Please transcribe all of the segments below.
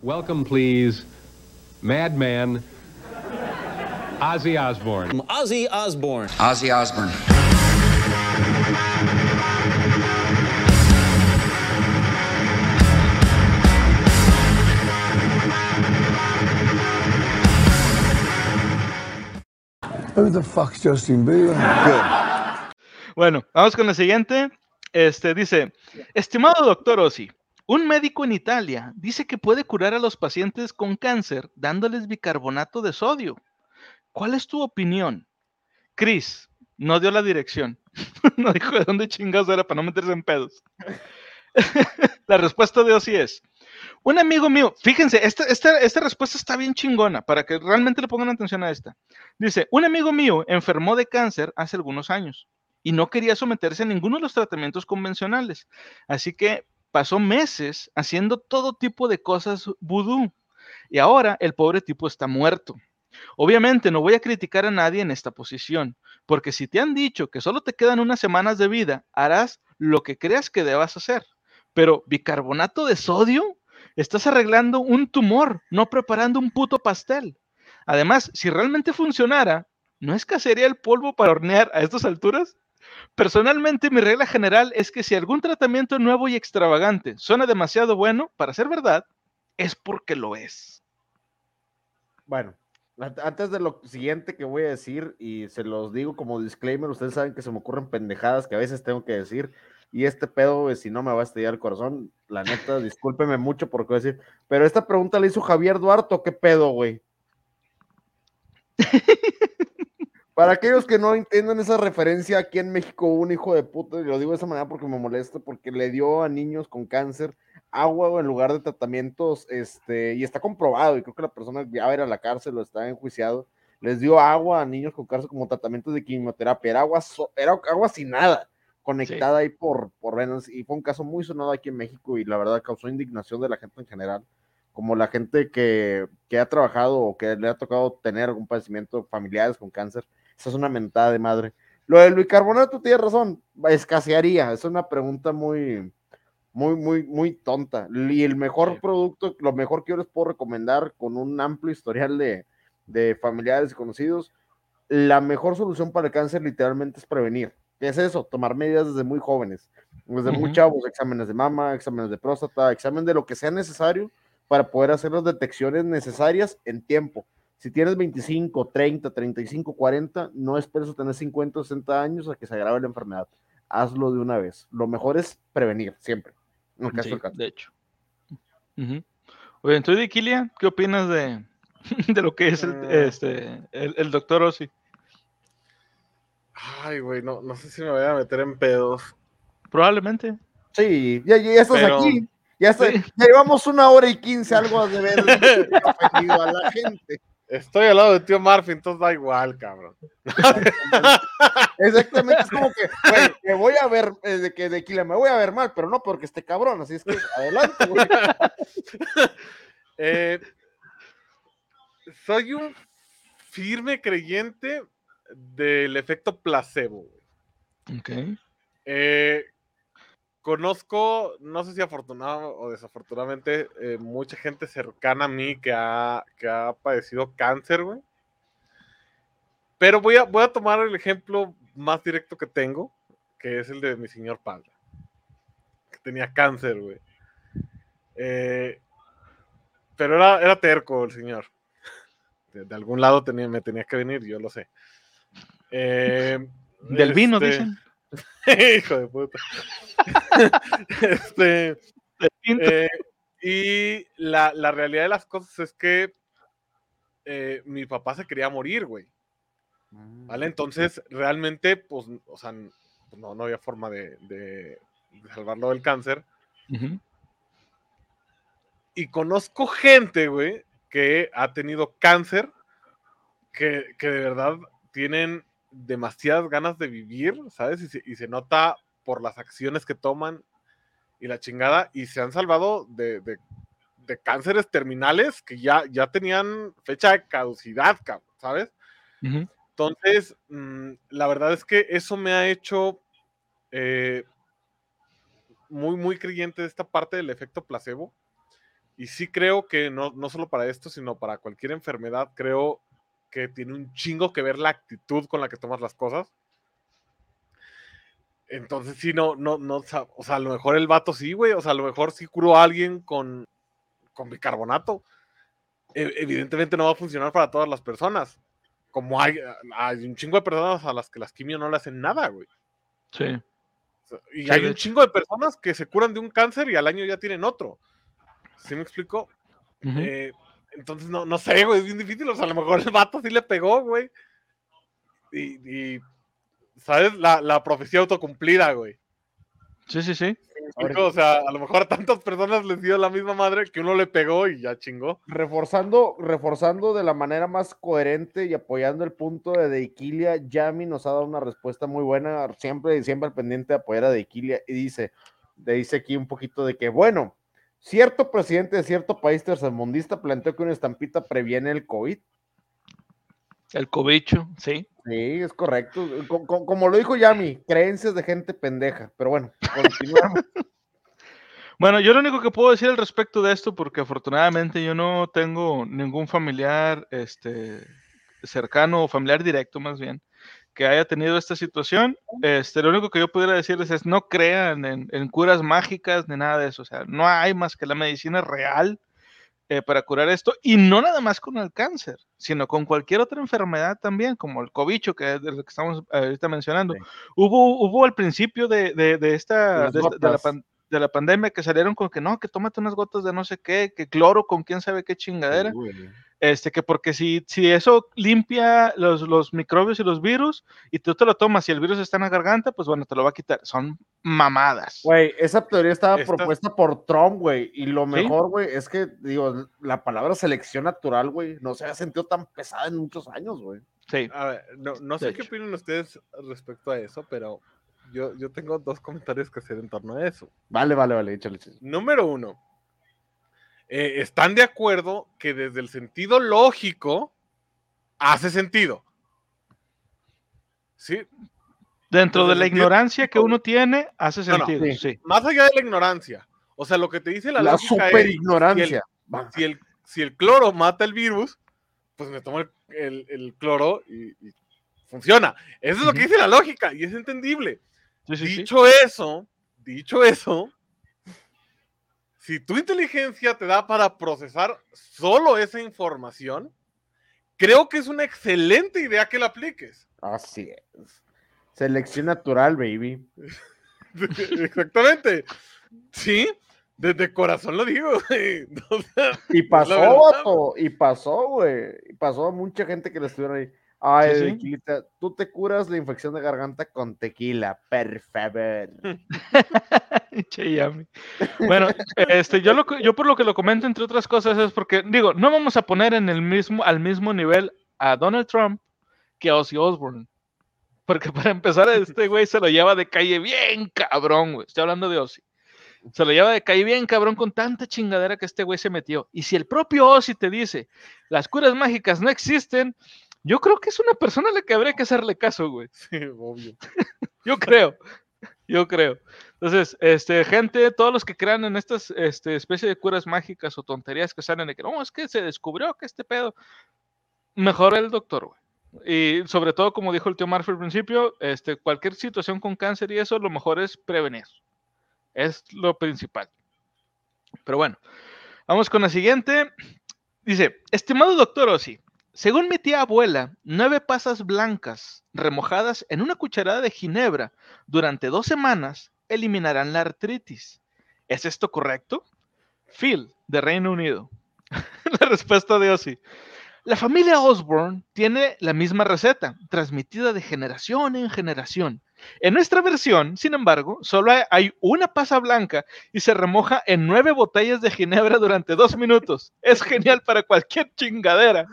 Welcome, please, Madman Ozzy Osbourne. Ozzy Osbourne. Ozzy Osbourne. Who the fuck's Justin Bieber? Good. Bueno, vamos con la siguiente. Este dice, estimado doctor Ozzy, un médico en Italia dice que puede curar a los pacientes con cáncer dándoles bicarbonato de sodio. ¿Cuál es tu opinión? Chris, no dio la dirección. no dijo de dónde chingados era para no meterse en pedos. la respuesta de Ozzy es, un amigo mío, fíjense, esta, esta, esta respuesta está bien chingona para que realmente le pongan atención a esta. Dice, un amigo mío enfermó de cáncer hace algunos años y no quería someterse a ninguno de los tratamientos convencionales. Así que pasó meses haciendo todo tipo de cosas vudú. Y ahora el pobre tipo está muerto. Obviamente no voy a criticar a nadie en esta posición, porque si te han dicho que solo te quedan unas semanas de vida, harás lo que creas que debas hacer. Pero bicarbonato de sodio, estás arreglando un tumor, no preparando un puto pastel. Además, si realmente funcionara, ¿no escasearía el polvo para hornear a estas alturas? Personalmente, mi regla general es que si algún tratamiento nuevo y extravagante suena demasiado bueno para ser verdad, es porque lo es. Bueno, antes de lo siguiente que voy a decir, y se los digo como disclaimer, ustedes saben que se me ocurren pendejadas que a veces tengo que decir, y este pedo, si no me va a estallar el corazón, la neta, discúlpeme mucho por qué decir, pero esta pregunta la hizo Javier Duarto, ¿qué pedo, güey? Para aquellos que no entiendan esa referencia, aquí en México un hijo de puta, y lo digo de esa manera porque me molesta, porque le dio a niños con cáncer agua en lugar de tratamientos, este, y está comprobado, y creo que la persona ya va a la cárcel o está enjuiciado, les dio agua a niños con cáncer como tratamientos de quimioterapia, era agua, era agua sin nada, conectada ahí por, por venas, y fue un caso muy sonado aquí en México, y la verdad causó indignación de la gente en general, como la gente que, que ha trabajado o que le ha tocado tener algún padecimiento familiares con cáncer, esa es una mentada de madre. Lo del bicarbonato, tienes razón, escasearía. Es una pregunta muy, muy, muy, muy tonta. Y el mejor producto, lo mejor que yo les puedo recomendar con un amplio historial de, de familiares y conocidos, la mejor solución para el cáncer literalmente es prevenir. ¿Qué es eso? Tomar medidas desde muy jóvenes, desde muy chavos, exámenes de mama, exámenes de próstata, examen de lo que sea necesario para poder hacer las detecciones necesarias en tiempo. Si tienes 25, 30, 35, 40, no esperes tener 50 o 60 años a que se agrave la enfermedad. Hazlo de una vez. Lo mejor es prevenir, siempre. En caso Sí, del cáncer. de hecho. Ujú. Oye, entonces, Diquilia, ¿qué opinas de, de lo que es el, Eh. este, el, el doctor Ozzy? Ay, güey, no, no sé si me voy a meter en pedos. Probablemente. Sí, ya, ya estás Pero- aquí. Ya, está- Sí. ya llevamos una hora y quince, algo de ver ofendido a la gente. Estoy al lado de tío Murphy, entonces da igual, cabrón. Exactamente, es como que, güey, me voy a ver, eh, de que de Kila me voy a ver mal, pero no porque esté cabrón, así es que adelante, güey. Eh, soy un firme creyente del efecto placebo. güey. Ok. Eh, conozco, no sé si afortunado o desafortunadamente, eh, mucha gente cercana a mí que ha, que ha padecido cáncer, güey. Pero voy a, voy a tomar el ejemplo más directo que tengo, que es el de mi señor padre, que tenía cáncer, güey. Eh, pero era, era terco el señor. De, de algún lado tenía, me tenía que venir, yo lo sé. Eh, Del vino, este, dicen. Hijo de puta. este, eh, y la, la realidad de las cosas es que eh, mi papá se quería morir, güey. ¿Vale? Entonces, realmente, pues, o sea, pues, no, no había forma de, de- de salvarlo del cáncer. Y conozco gente, güey, que ha tenido cáncer, que, que de verdad tienen demasiadas ganas de vivir, ¿sabes? Y se, y se nota por las acciones que toman y la chingada, y se han salvado de, de- de cánceres terminales que ya, ya tenían fecha de caducidad, ¿sabes? Entonces, mm, la verdad es que eso me ha hecho eh, muy, muy creyente de esta parte del efecto placebo. Y sí creo que no, no solo para esto, sino para cualquier enfermedad, creo que tiene un chingo que ver la actitud con la que tomas las cosas. Entonces sí, no, no, no, o sea, a lo mejor el vato sí, güey, o sea, a lo mejor sí curó a alguien con, con bicarbonato. E- evidentemente no va a funcionar para todas las personas. Como hay, hay un chingo de personas a las que las quimio no le hacen nada, güey. Sí. O sea, Y Sí, hay un chingo de personas que se curan de un cáncer y al año ya tienen otro. ¿Sí me explico? Eh, entonces, no, no sé, güey, es bien difícil. O sea, a lo mejor el vato sí le pegó, güey. Y, y, ¿sabes? La, la profecía autocumplida, güey. Sí, sí, sí. O sea, a lo mejor a tantas personas les dio la misma madre que uno le pegó y ya chingó. Reforzando, reforzando de la manera más coherente y apoyando el punto de Deiquilia, Yami nos ha dado una respuesta muy buena, siempre, siempre al pendiente de apoyar a Deiquilia, y dice, le dice aquí un poquito de que, bueno, cierto presidente de cierto país tercermundista planteó que una estampita previene el COVID. El cobicho, sí. Sí, es correcto. Co- co- como lo dijo Yami, creencias de gente pendeja. Pero bueno, continuamos. Bueno, yo lo único que puedo decir al respecto de esto, porque afortunadamente yo no tengo ningún familiar este, cercano o familiar directo más bien que haya tenido esta situación, este, lo único que yo pudiera decirles es no crean en, en curas mágicas ni nada de eso, o sea, no hay más que la medicina real eh, para curar esto, y no nada más con el cáncer, sino con cualquier otra enfermedad también, como el cobicho, que es de lo que estamos ahorita mencionando. Sí. Hubo, hubo al principio de, de- de esta, de, de la gotas. De la pandemia que salieron con que no, que tómate unas gotas de no sé qué, que cloro con quién sabe qué chingadera, este, que porque si, si eso limpia los, los microbios y los virus y tú te lo tomas y el virus está en la garganta, pues bueno, te lo va a quitar. Son mamadas. Güey, esa teoría estaba Esta- propuesta por Trump, güey. Y lo Sí. mejor, güey, es que, digo, la palabra selección natural, güey, no se ha sentido tan pesada en muchos años, güey. Sí. A ver, no, no sé qué opinan ustedes respecto a eso, pero yo, yo tengo dos comentarios que hacer en torno a eso. Vale, vale, vale, échale. échale. Número uno, eh, ¿están de acuerdo que desde el sentido lógico hace sentido? Sí, Dentro Desde de la el sentido- ignorancia que uno tiene, hace No, no, sentido. sí. sí. más allá de la ignorancia. O sea, lo que te dice la, La, lógica super es, ignorancia. Va. si el, si el cloro mata el virus, pues me tomo el, el- el cloro y, y funciona. Eso es lo que dice la lógica y es entendible. Sí, sí, sí. dicho eso, dicho eso, si tu inteligencia te da para procesar solo esa información, creo que es una excelente idea que la apliques. Así es. Selección natural, baby. Exactamente. Sí, desde corazón lo digo. güey. O sea, Y pasó, vato, y pasó, güey. Y pasó a mucha gente que le estuvieron ahí. Ay, Sí, sí. tequilita, tú te curas la infección de garganta con tequila, por favor. Bueno, este, yo, lo, yo por lo que lo comento, entre otras cosas, es porque, digo, no vamos a poner en el mismo, al mismo nivel a Donald Trump que a Ozzy Osbourne. Porque para empezar, este güey se lo lleva de calle bien cabrón, güey. Estoy hablando de Ozzy. Se lo lleva de calle bien cabrón con tanta chingadera que este güey se metió. Y si el propio Ozzy te dice, las curas mágicas no existen, yo creo que es una persona a la que habría que hacerle caso, güey. sí, obvio. Yo creo, yo creo. Entonces, este, gente, todos los que crean en estas este, especie de curas mágicas o tonterías que salen de que no, es que se descubrió que este pedo, mejor el doctor, güey. Y sobre todo, como dijo el tío Murphy al principio, este, cualquier situación con cáncer y eso, lo mejor es prevenir. Es lo principal. Pero bueno, vamos con la siguiente. Dice, estimado doctor Ossi, según mi tía abuela, nueve pasas blancas remojadas en una cucharada de ginebra durante dos semanas eliminarán la artritis. ¿Es esto correcto? Phil, de Reino Unido. la respuesta de Ozzy. La familia Osborne tiene la misma receta, transmitida de generación en generación. En nuestra versión, sin embargo, solo hay- una pasa blanca y se remoja en nueve botellas de ginebra durante dos minutos. Es genial para cualquier chingadera.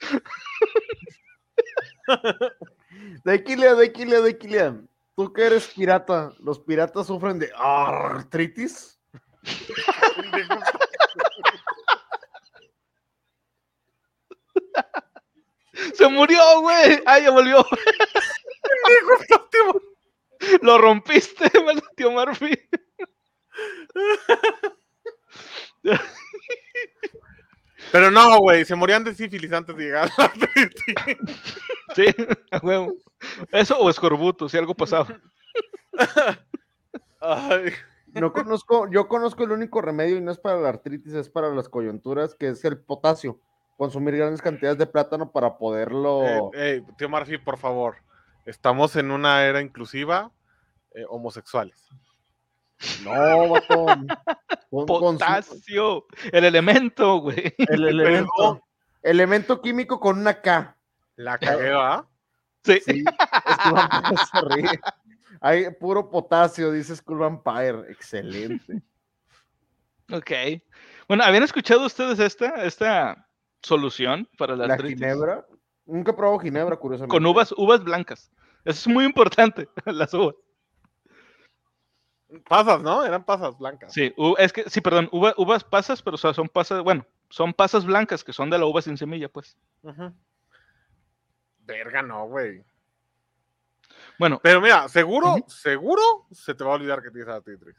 Tequila, tequila, tequila. Tú que eres pirata, ¿los piratas sufren de artritis? Se murió, güey. Ah, ya volvió. Lo rompiste, maldito tío Murphy. Pero no, güey, se morían de sífilis antes de llegar a la artritis. Sí, huevo. Eso o escorbuto, si algo pasaba. Ay, No conozco, yo conozco el único remedio y no es para la artritis, es para las coyunturas, que es el potasio. Consumir grandes cantidades de plátano para poderlo. eh, eh, tío Murphy, por favor. Estamos en una era inclusiva, eh, homosexuales. No, vato. Con- Potasio, el elemento, güey. el elemento, Perdón. elemento químico con una K. La cagué, ¿va? Sí. Sí, ríe. Hay puro potasio, dice Skull Vampire. Excelente. Ok. Bueno, ¿habían escuchado ustedes esta, esta solución para la, La artritis? ginebra. Nunca he probado ginebra, curiosamente. Con uvas, uvas blancas. Eso es muy importante, las uvas. Pasas, ¿no? Eran pasas blancas. Sí, u- es que, sí, perdón, uva- uvas pasas, pero o sea, son pasas, bueno, son pasas blancas que son de la uva sin semilla, pues. Verga, no, güey. Bueno, Pero mira, seguro, seguro se te va a olvidar que tienes artritis.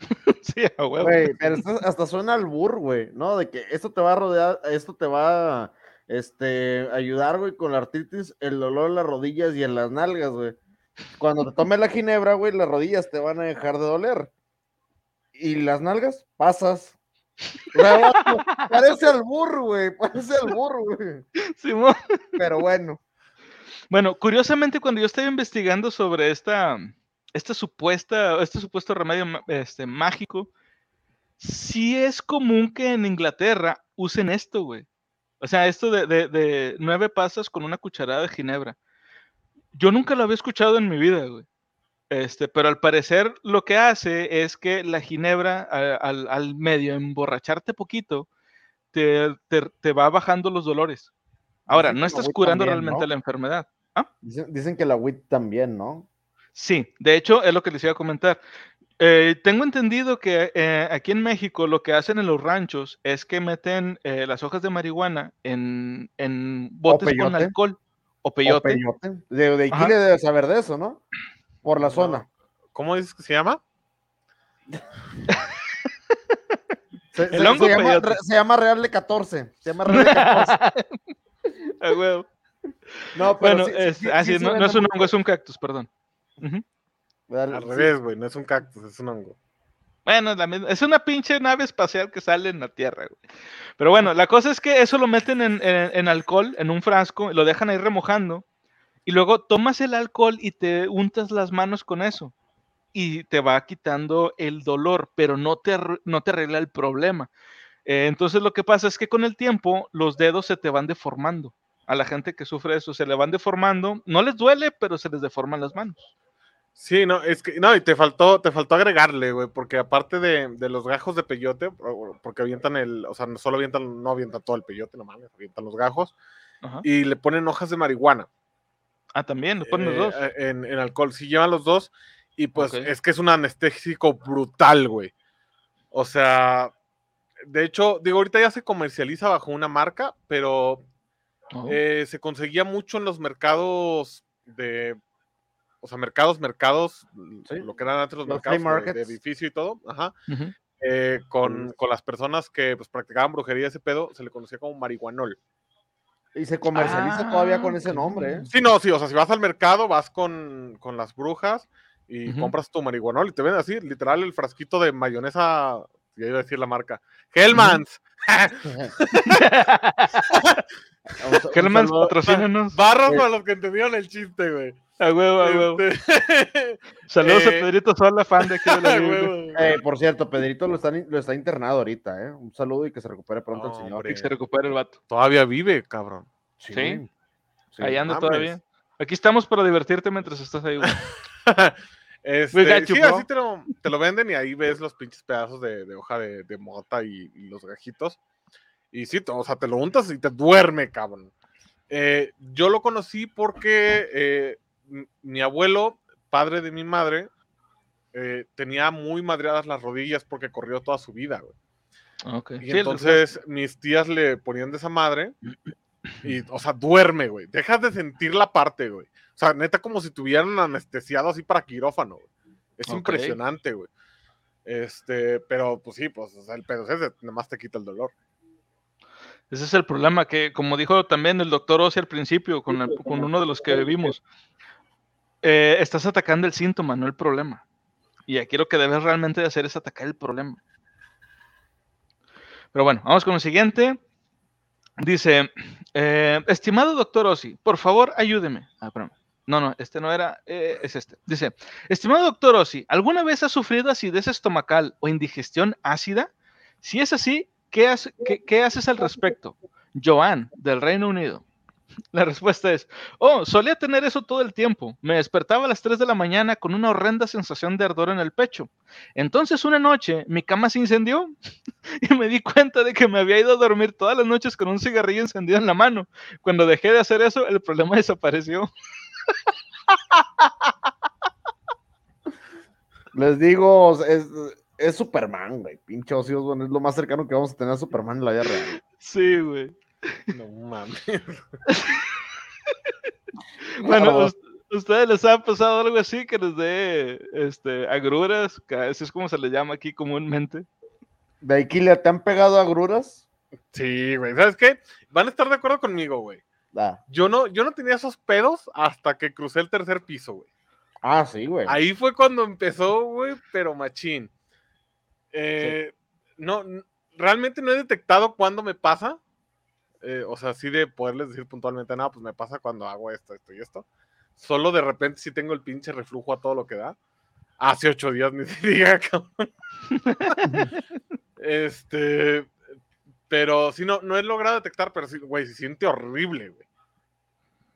sí, a huevo. Güey, pero esto hasta suena al burro, güey, ¿no? De que esto te va a rodear, esto te va a este, ayudar, güey, con la artritis, el dolor en las rodillas y en las nalgas, güey. Cuando te tomes la ginebra, güey, las rodillas te van a dejar de doler. Y las nalgas, pasas. Parece al burro, güey, parece al burro, güey. Simón. Pero bueno. Bueno, curiosamente, cuando yo estaba investigando sobre esta, esta supuesta, este supuesto remedio este, mágico, sí es común que en Inglaterra usen esto, güey. O sea, esto de, de- de nueve pasas con una cucharada de ginebra. Yo nunca lo había escuchado en mi vida, güey. Este, pero al parecer lo que hace es que la ginebra, al, al medio emborracharte poquito, te, te- te va bajando los dolores. Ahora, Dicen no estás curando también, realmente ¿no? la enfermedad. Dicen, dicen que la WIT también, ¿no? Sí, de hecho es lo que les iba a comentar. Eh, tengo entendido que eh, aquí en México lo que hacen en los ranchos es que meten eh, las hojas de marihuana en, en botes con alcohol o O peyote. peyote. De, de. Iquile debe saber de eso, ¿no? Por la No. zona. ¿Cómo dices que se llama? Se, El se- hongo se llama, peyote. re- se llama Real de 14. Se llama Real de 14. A huevo. No, pero Bueno, sí- es- sí- ah, sí no, no es un hongo, es un cactus, perdón. Ujú. Dale, Al sí. revés, güey, no es un cactus, es un hongo. Bueno, es una pinche nave espacial que sale en la Tierra, güey. Pero bueno, la cosa es que eso lo meten en, alcohol, en un frasco, lo dejan ahí remojando, y luego tomas el alcohol y te untas las manos con eso, y te va quitando el dolor, pero no te, no te arregla el problema. Eh, entonces lo que pasa es que con el tiempo los dedos se te van deformando. A la gente que sufre eso, se le van deformando, no les duele, pero se les deforman las manos. Sí, no, es que, no, y te faltó, te faltó agregarle, güey, porque aparte de, de los gajos de peyote, porque avientan el, o sea, no solo avientan, no avientan todo el peyote, no mames, avientan los gajos, Ajá. y le ponen hojas de marihuana. Ah, también, le ponen eh, los dos. En, en alcohol, sí llevan los dos, y pues es que es un anestésico brutal, güey. O sea, de hecho, digo, ahorita ya se comercializa bajo una marca, pero Oh. eh, se conseguía mucho en los mercados de, o sea, mercados, mercados, Sí. lo que eran antes los, Los mercados de- edificio y todo, ajá, eh, con, con las personas que pues, practicaban brujería ese pedo, se le conocía como marihuanol. Y se comercializa Ah, todavía con ese nombre, ¿eh? Sí, no, sí, o sea, si vas al mercado, vas con, con las brujas y compras tu marihuanol y te venden así, literal, el frasquito de mayonesa, ya iba a decir la marca, Hellmans, sa- un Hellmans, patrocínanos. barras Sí. para los que entendieron el chiste, güey. A huevo, a huevo. Este, Saludos a eh, Pedrito Sola, fan de aquí de la huevo. Eh, por cierto, Pedrito lo está, lo está internado ahorita, ¿eh? Un saludo y que se recupere pronto el señor. hombre. Que se recupere el vato. Todavía vive, cabrón. Sí. Sí. Ahí anda todavía. Aquí estamos para divertirte mientras estás ahí, güey. Este, sí, bro. así te lo, te lo venden y ahí ves los pinches pedazos de, de hoja de, de mota y, y los gajitos. Y sí, o sea, te lo untas y te duerme, cabrón. Eh, yo lo conocí porque eh, mi abuelo, padre de mi madre, eh, tenía muy madreadas las rodillas porque corrió toda su vida, güey. Ok. Y Sí, el- entonces mis tías le ponían de esa madre y, o sea, duerme, güey. Dejas de sentir la parte, güey. O sea, neta, como si tuvieran anestesiado así para quirófano, güey. Es impresionante, güey. Este, pero pues sí, pues, o sea, el pedo es ese, nada más te quita el dolor. Ese es el problema que, como dijo también el doctor Ozzy al principio, con, el- con uno de los que vimos, eh, estás atacando el síntoma, no el problema. Y aquí lo que debes realmente hacer es atacar el problema. Pero bueno, vamos con el siguiente. Dice, eh, estimado doctor Ozzy, por favor ayúdeme. Ah, espérame. No, no, este no era, eh, es este. Dice, estimado doctor Ozzy, ¿alguna vez has sufrido acidez estomacal o indigestión ácida? Si es así, ¿qué, hace- qué- qué haces al respecto? Joan, del Reino Unido. La respuesta es, oh, solía tener eso todo el tiempo. Me despertaba a las 3 de la mañana con una horrenda sensación de ardor en el pecho. Entonces una noche mi cama se incendió y me di cuenta de que me había ido a dormir todas las noches con un cigarrillo encendido en la mano. Cuando dejé de hacer eso, el problema desapareció. Les digo, es, es Superman, güey. Pinche Ozzy Osbourne es lo más cercano que vamos a tener a Superman en la vida real. Sí, güey. No mames. Bueno, Claro. ¿us- ¿ustedes les ha pasado algo así que les dé este, agruras? Que así es como se le llama aquí comúnmente. ¿De Aikilia te han pegado agruras? Sí, güey. ¿Sabes qué? Van a estar de acuerdo conmigo, güey. Ah, Yo no, yo no tenía esos pedos hasta que crucé el tercer piso, güey. ah sí, güey. Ahí fue cuando empezó, güey, pero machín. Eh, No, realmente no he detectado cuándo me pasa. Eh, o sea, sí de poderles decir puntualmente, nada, pues me pasa cuando hago esto, esto y esto. Solo de repente sí tengo el pinche reflujo a todo lo que da. Hace ocho días ni se diga, cabrón. este, pero sí, no, no he logrado detectar, pero sí, güey, se siente horrible, güey.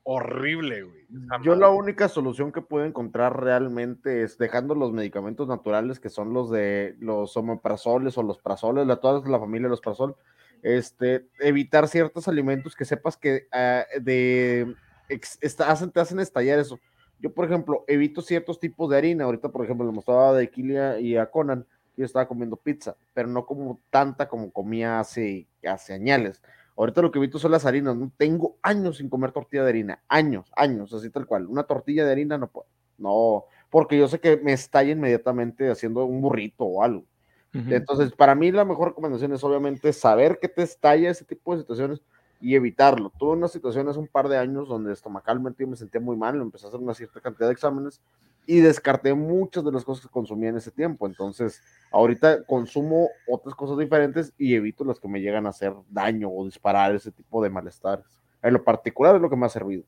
Horrible, güey. Yo la única solución que puedo encontrar realmente es dejando los medicamentos naturales, que son los de los omeprazoles o los prazoles, la, toda la familia de los prazol, este, evitar ciertos alimentos que sepas que ah, de, te hacen estallar eso. Yo, por ejemplo, evito ciertos tipos de harina. Ahorita, por ejemplo, le mostraba de Kilia y a Conan, yo estaba comiendo pizza, pero no como tanta como comía hace, hace añales. Ahorita lo que evito son las harinas. No tengo años sin comer tortilla de harina. Años, años, así tal cual. Una tortilla de harina no puedo. No, porque yo sé que me estalla inmediatamente haciendo un burrito o algo. Entonces, para mí la mejor recomendación es obviamente saber que te estalla ese tipo de situaciones y evitarlo. Tuve unas situaciones un par de años donde estomacalmente me sentía muy mal, empecé a hacer una cierta cantidad de exámenes y descarté muchas de las cosas que consumía en ese tiempo. Entonces, ahorita consumo otras cosas diferentes y evito las que me llegan a hacer daño o disparar ese tipo de malestares. En lo particular es lo que me ha servido.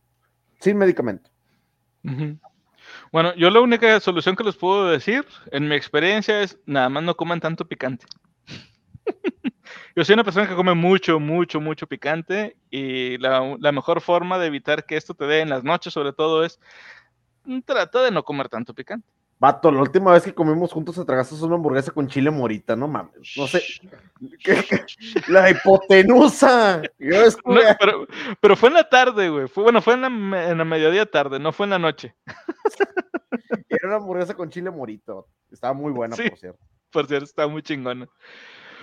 Sin medicamento. Ujú. Bueno, yo la única solución que les puedo decir, en mi experiencia, es nada más no coman tanto picante. Yo soy una persona que come mucho, mucho, mucho picante y la, la mejor forma de evitar que esto te dé en las noches, sobre todo, es trata de no comer tanto picante. Vato, la última vez que comimos juntos te tragaste una hamburguesa con chile morita, no mames. No sé. ¿Qué- qué? La hipotenusa. Yo No, estuve- pero, pero fue en la tarde, güey. Fue, bueno, fue en la, me- en la mediodía tarde, no fue en la noche. Era una hamburguesa con chile morito. Estaba muy buena, Sí. por cierto. Por cierto, está muy chingona.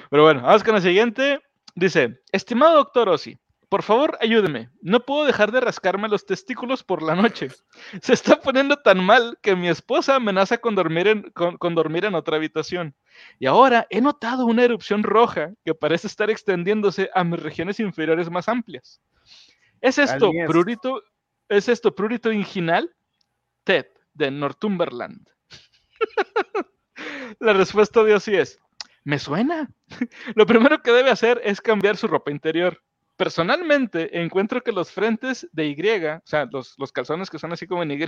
Pero bueno, vamos con la siguiente. Dice, estimado doctor Ozzy, por favor ayúdeme. No puedo dejar de rascarme los testículos por la noche. Se está poniendo tan mal que mi esposa amenaza con dormir en, con, con dormir en otra habitación. Y ahora he notado una erupción roja que parece estar extendiéndose a mis regiones inferiores más amplias. ¿Es esto es- prurito, es esto prurito inginal? Ted, de Northumberland. La respuesta de Ozzy es, me suena. Lo primero que debe hacer es cambiar su ropa interior. Personalmente encuentro que los frentes de Y, o sea, los, los calzones que son así como en Y,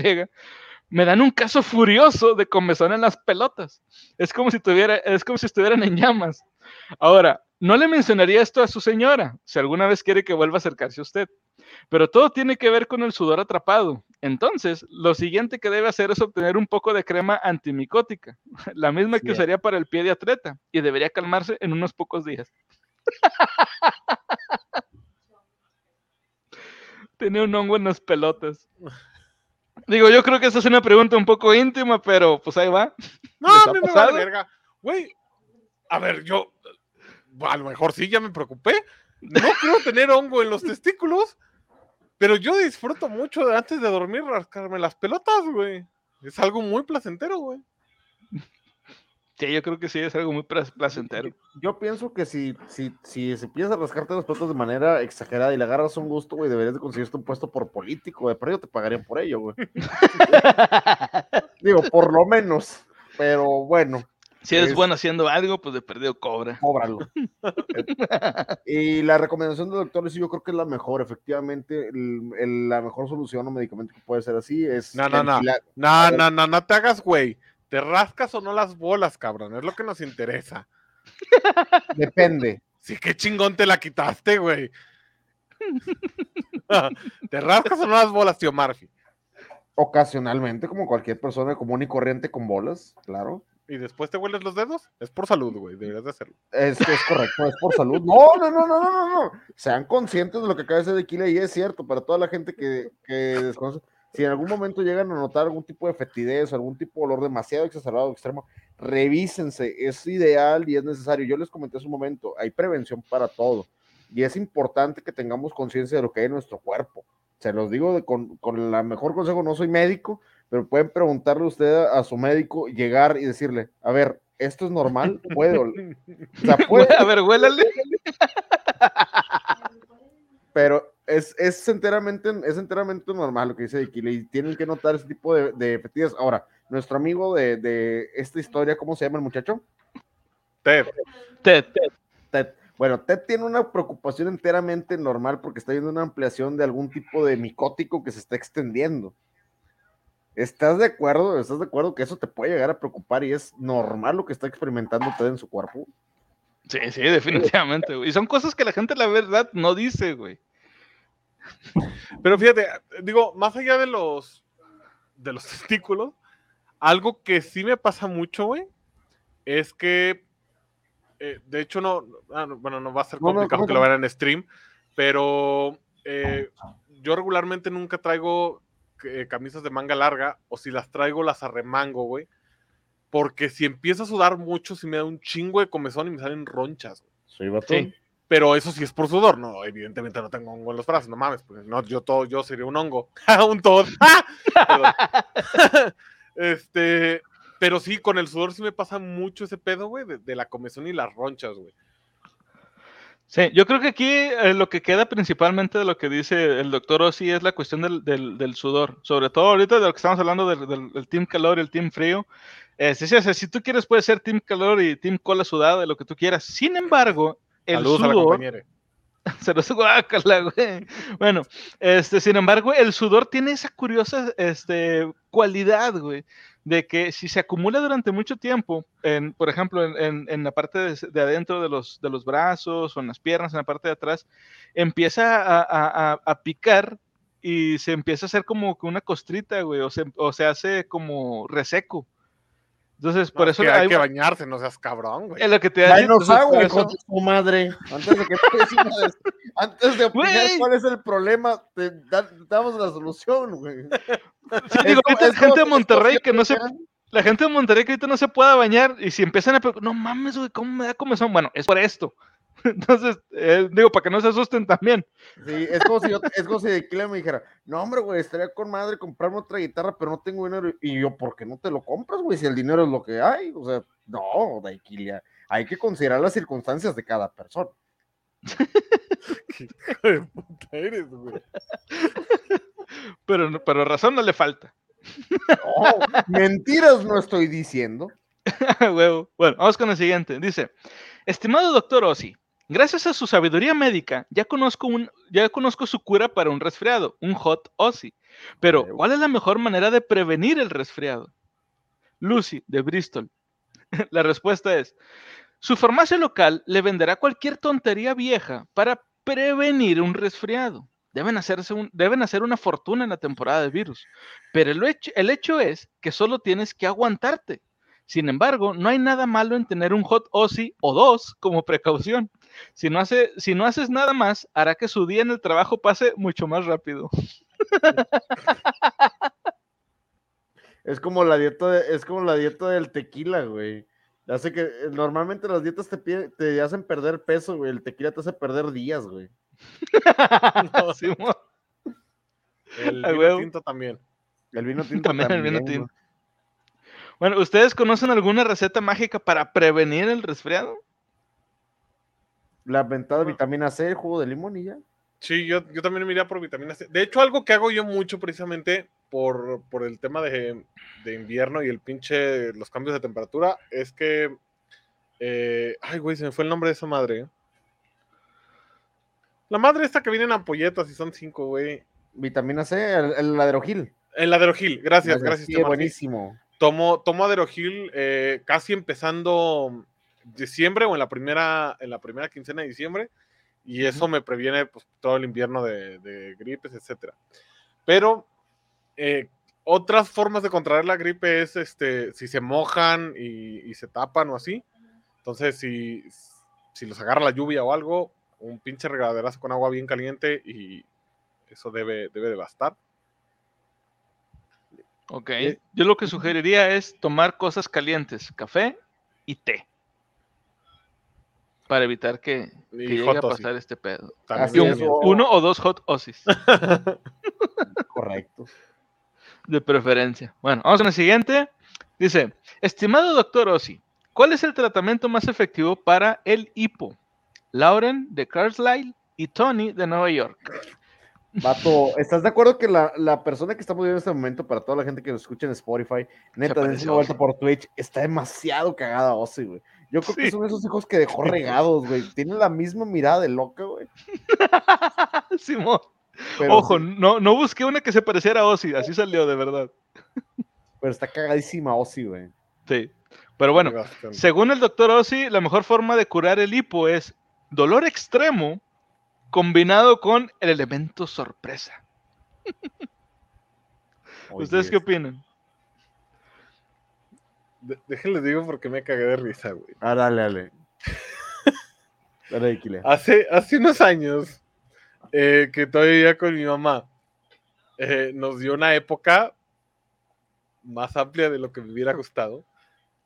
me dan un caso furioso de comezón en las pelotas. Es como si tuviera, es como si estuvieran en llamas. Ahora, no le mencionaría esto a su señora, si alguna vez quiere que vuelva a acercarse a usted. Pero todo tiene que ver con el sudor atrapado. Entonces, lo siguiente que debe hacer es obtener un poco de crema antimicótica, la misma que Bien. usaría para el pie de atleta, y debería calmarse en unos pocos días. Tiene un hongo en las pelotas. Digo, yo creo que esa es una pregunta un poco íntima, pero pues ahí va. No, ¿Les a mí me vale verga. Güey, a ver, yo a lo mejor sí ya me preocupé. No quiero tener hongo en los testículos, pero yo disfruto mucho de antes de dormir rascarme las pelotas, güey. Es algo muy placentero, güey. Sí, yo creo que sí es algo muy pla- placentero. Yo pienso que si, si, si, empiezas a rascarte los platos de manera exagerada y le agarras un gusto, güey, deberías de conseguirte un puesto por político, güey. Pero yo te pagarían por ello, güey. Digo, por lo menos. Pero bueno, Si eres Es- bueno haciendo algo, pues de perdido cobra. cóbralo. y la recomendación del doctor, sí, yo creo que es la mejor. Efectivamente, el- el- la mejor solución o medicamento que puede ser así es. No, no, no. No, no, no, no te hagas, güey. ¿Te rascas o no las bolas, cabrón? Es lo que nos interesa. Depende. Sí, qué chingón te la quitaste, güey. ¿Te rascas o no las bolas, tío Murphy? Ocasionalmente, como cualquier persona común y corriente con bolas, claro. ¿Y después te hueles los dedos? Es por salud, güey. Deberías de hacerlo. Es, es correcto, es por salud. No, no, no, no, no, no, no. Sean conscientes de lo que acaba de decir y es cierto, para toda la gente que, que desconoce, si en algún momento llegan a notar algún tipo de fetidez, algún tipo de olor demasiado exacerbado o extremo, revísense, es ideal y es necesario. Yo les comenté hace un momento, hay prevención para todo y es importante que tengamos conciencia de lo que hay en nuestro cuerpo. Se los digo de- con, con la mejor consejo, no soy médico, pero pueden preguntarle usted a, a su médico, llegar y decirle, a ver, ¿esto es normal? ¿Puede? ol- O sea, puede, A ver, huélale. pero es, es, enteramente, es enteramente normal lo que dice Kile y tienen que notar ese tipo de, de. Ahora, nuestro amigo de, de esta historia, ¿cómo se llama el muchacho? Ted, Ted, Ted. Ted. Bueno, Ted tiene una preocupación enteramente normal porque está viendo una ampliación de algún tipo de micótico que se está extendiendo. ¿Estás de acuerdo? ¿Estás de acuerdo que eso te puede llegar a preocupar y es normal lo que está experimentando Ted en su cuerpo? Sí, sí, definitivamente, güey. Y son cosas que la gente, la verdad, no dice, güey. Pero fíjate, digo, más allá de los de los testículos, algo que sí me pasa mucho, güey, es que eh, de hecho no, ah, no, bueno, no va a ser No, no, complicado ¿cómo que lo vean en stream, pero eh, yo regularmente nunca traigo eh, camisas de manga larga o si las traigo las arremango, güey, porque si empiezo a sudar mucho, si me da un chingo de comezón y me salen ronchas. güey. Sí. Pero eso sí es por sudor, no, evidentemente no tengo hongo en los brazos, no mames, pues no, yo todo, yo sería un hongo, un todo. Este, pero sí, con el sudor sí me pasa mucho ese pedo, güey, de, la comezón y las ronchas, güey. Sí, yo creo que aquí eh, lo que queda principalmente de lo que dice el doctor Ossi es la cuestión del, del- sudor. Sobre todo ahorita de lo que estamos hablando del, del- team calor y el team frío. Eh, sea, si tú quieres, puede ser team calor y team cola sudada, lo que tú quieras. Sin embargo, el Saludos a la sudor, compañera. se los guácala, güey. Bueno, este, sin embargo, el sudor tiene esa curiosa este, cualidad, güey, de que si se acumula durante mucho tiempo, en, por ejemplo, en, en- en la parte de, de adentro de los, de los brazos o en las piernas, en la parte de atrás, empieza a, a- a- a picar y se empieza a hacer como que una costrita, güey, o se, o se hace como reseco. Entonces, por No, eso que hay hay- que bañarse, no seas cabrón, güey. es lo que te iba a decir, Danos entonces, agua, eso- tu madre. Antes de que antes de opinar Güey. cuál es el problema, te, da- damos la solución, güey. Sí, digo, ahorita es es gente de Monterrey que no se la gente de Monterrey que ahorita no se pueda bañar y si empiezan a preguntar, no mames, güey, ¿cómo me da comezón? Bueno, es por esto. Entonces, eh, digo, para que no se asusten también. Sí, es como si yo, es como si de Kila me dijera, no, hombre, güey, estaría con madre comprarme otra guitarra, pero no tengo dinero. Y yo, ¿por qué no te lo compras, güey? Si el dinero es lo que hay. O sea, no, Daikilia. Hay que considerar las circunstancias de cada persona. Hijo de puta eres, güey. Pero, no- pero razón no le falta. No, mentiras no estoy diciendo. Huevo. Bueno, vamos con el siguiente. Dice, estimado doctor Ossi, gracias a su sabiduría médica, ya conozco, un, ya conozco su cura para un resfriado, un hot Ossi. Pero. ¿cuál es la mejor manera de prevenir el resfriado? Lucy, de Bristol. la respuesta es, su farmacia local le venderá cualquier tontería vieja para prevenir un resfriado. Deben, hacerse un- deben hacer una fortuna en la temporada de virus. Pero el hecho, el hecho es que solo tienes que aguantarte. Sin embargo, no hay nada malo en tener un hot OSI o dos como precaución. Si no, hace, si no haces nada más, hará que su día en el trabajo pase mucho más rápido. Es como la dieta, de- es como la dieta del tequila, güey. Hace que eh, normalmente las dietas te, pide- te hacen perder peso, güey. El tequila te hace perder días, güey. Simón. El vino tinto también. El vino tinto También el vino también, tinto. Bueno, ¿ustedes conocen alguna receta mágica para prevenir el resfriado? La ventada vitamina C, el jugo de limón y ya. Sí, yo, yo también me iría por vitamina C. De hecho, algo que hago yo mucho precisamente por, por el tema de, de invierno y el pinche, los cambios de temperatura, es que... eh, ay, güey, se me fue el nombre de esa madre. ¿eh? La madre esta que viene en ampolletas y son cinco, güey. Vitamina C, el, el Aderogil. El Aderogil, gracias, gracias. Sí, buenísimo. Tomo, tomo Aderogil eh, casi empezando diciembre o en la primera, en la primera quincena de diciembre. Y eso me previene pues, todo el invierno de, de gripes, etcétera. Pero eh, otras formas de contraer la gripe es este, si se mojan y, y se tapan o así. Entonces, si, si los agarra la lluvia o algo, un pinche regaderazo con agua bien caliente y eso debe, debe de bastar. Ok. Eh, Yo lo que sugeriría es tomar cosas calientes, café y té. Para evitar que, que llegue a pasar este pedo. Así un- es, uno o dos hot osis, Correcto. de preferencia. Bueno, vamos con el siguiente. Dice, estimado doctor Ossi, ¿cuál es el tratamiento más efectivo para el hipo? Lauren de Carlisle y Tony de Nueva York. Vato, ¿estás de acuerdo que la, la persona que estamos viendo en este momento, para toda la gente que nos escucha en Spotify, neta, dense una vuelta por Twitch, está demasiado cagada Ozzy, güey. Yo creo que Sí. son esos hijos que dejó regados, güey. Tienen la misma mirada de loca, güey. Simón. Pero Ojo, sí, no, no busqué una que se pareciera a Ozzy, así salió de verdad. pero está cagadísima Ozzy, güey. Sí. Pero bueno, según el doctor Ozzy, la mejor forma de curar el hipo es dolor extremo combinado con el elemento sorpresa. ¿Ustedes qué opinan? Déjenles digo porque me cagué de risa, güey. Ah, dale, dale. Dale, Kile. Hace, hace unos años eh, que todavía con mi mamá, eh, nos dio una época más amplia de lo que me hubiera gustado,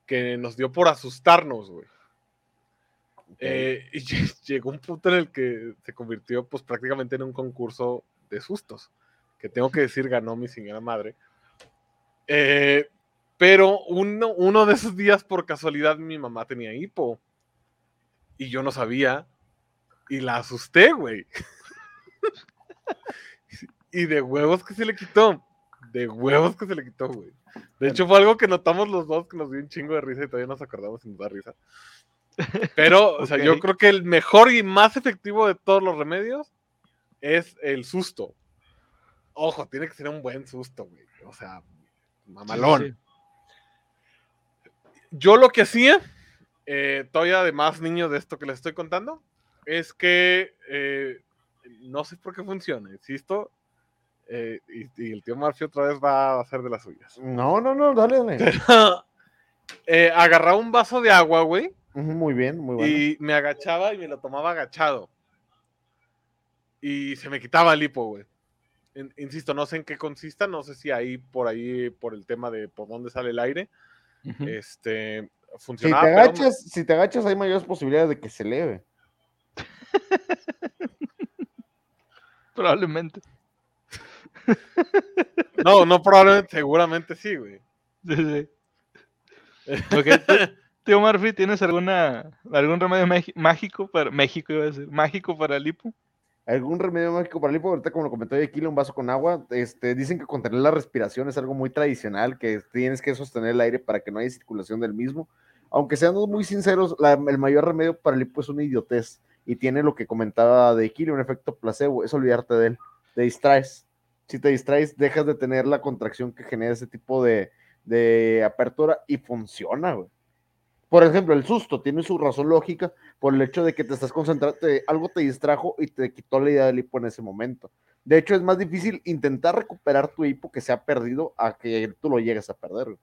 que nos dio por asustarnos, güey. Eh, y lle- llegó un punto en el que se convirtió pues prácticamente en un concurso de sustos, que tengo que decir ganó mi señora madre. Eh, pero uno, uno de esos días por casualidad mi mamá tenía hipo y yo no sabía y la asusté, güey. y de huevos que se le quitó, de huevos que se le quitó, güey. De hecho fue algo que notamos los dos que nos dio un chingo de risa y todavía nos acordamos y nos da risa. Pero, o sea, yo creo que el mejor y más efectivo de todos los remedios es el susto. Ojo, tiene que ser un buen susto, güey. O sea, mamalón. Sí, sí. Yo lo que hacía, eh, todavía de más niño de esto que les estoy contando, es que eh, no sé por qué funciona, insisto. eh, y, y el tío Murphy otra vez va a hacer de las suyas. No, no, no, dale, dale. Eh, agarraba un vaso de agua, güey, Muy bien, muy bueno. y me agachaba y me lo tomaba agachado. Y se me quitaba el hipo, güey. In- Insisto, no sé en qué consista, no sé si ahí por ahí, por el tema de por dónde sale el aire, Este, Si funcionaba. te pero- agachas, si te agachas hay mayores posibilidades de que se eleve. Probablemente. No, no probablemente, seguramente sí, güey. Sí, sí. Tío Murphy, ¿tienes alguna algún remedio mágico para México iba a decir, mágico para el hipo? ¿Algún remedio mágico para el hipo? Ahorita, como lo comentó aquí, un vaso con agua. Este, dicen que contener la respiración es algo muy tradicional, que tienes que sostener el aire para que no haya circulación del mismo. Aunque seamos muy sinceros, el mayor remedio para el hipo es una idiotez y tiene lo que comentaba de Kili, un efecto placebo, es olvidarte de él, te distraes. Si te distraes, dejas de tener la contracción que genera ese tipo de, de apertura y funciona, güey. Por ejemplo, el susto tiene su razón lógica por el hecho de que te estás concentrando, te- algo te distrajo y te quitó la idea del hipo en ese momento. De hecho, es más difícil intentar recuperar tu hipo que se ha perdido a que tú lo llegues a perder.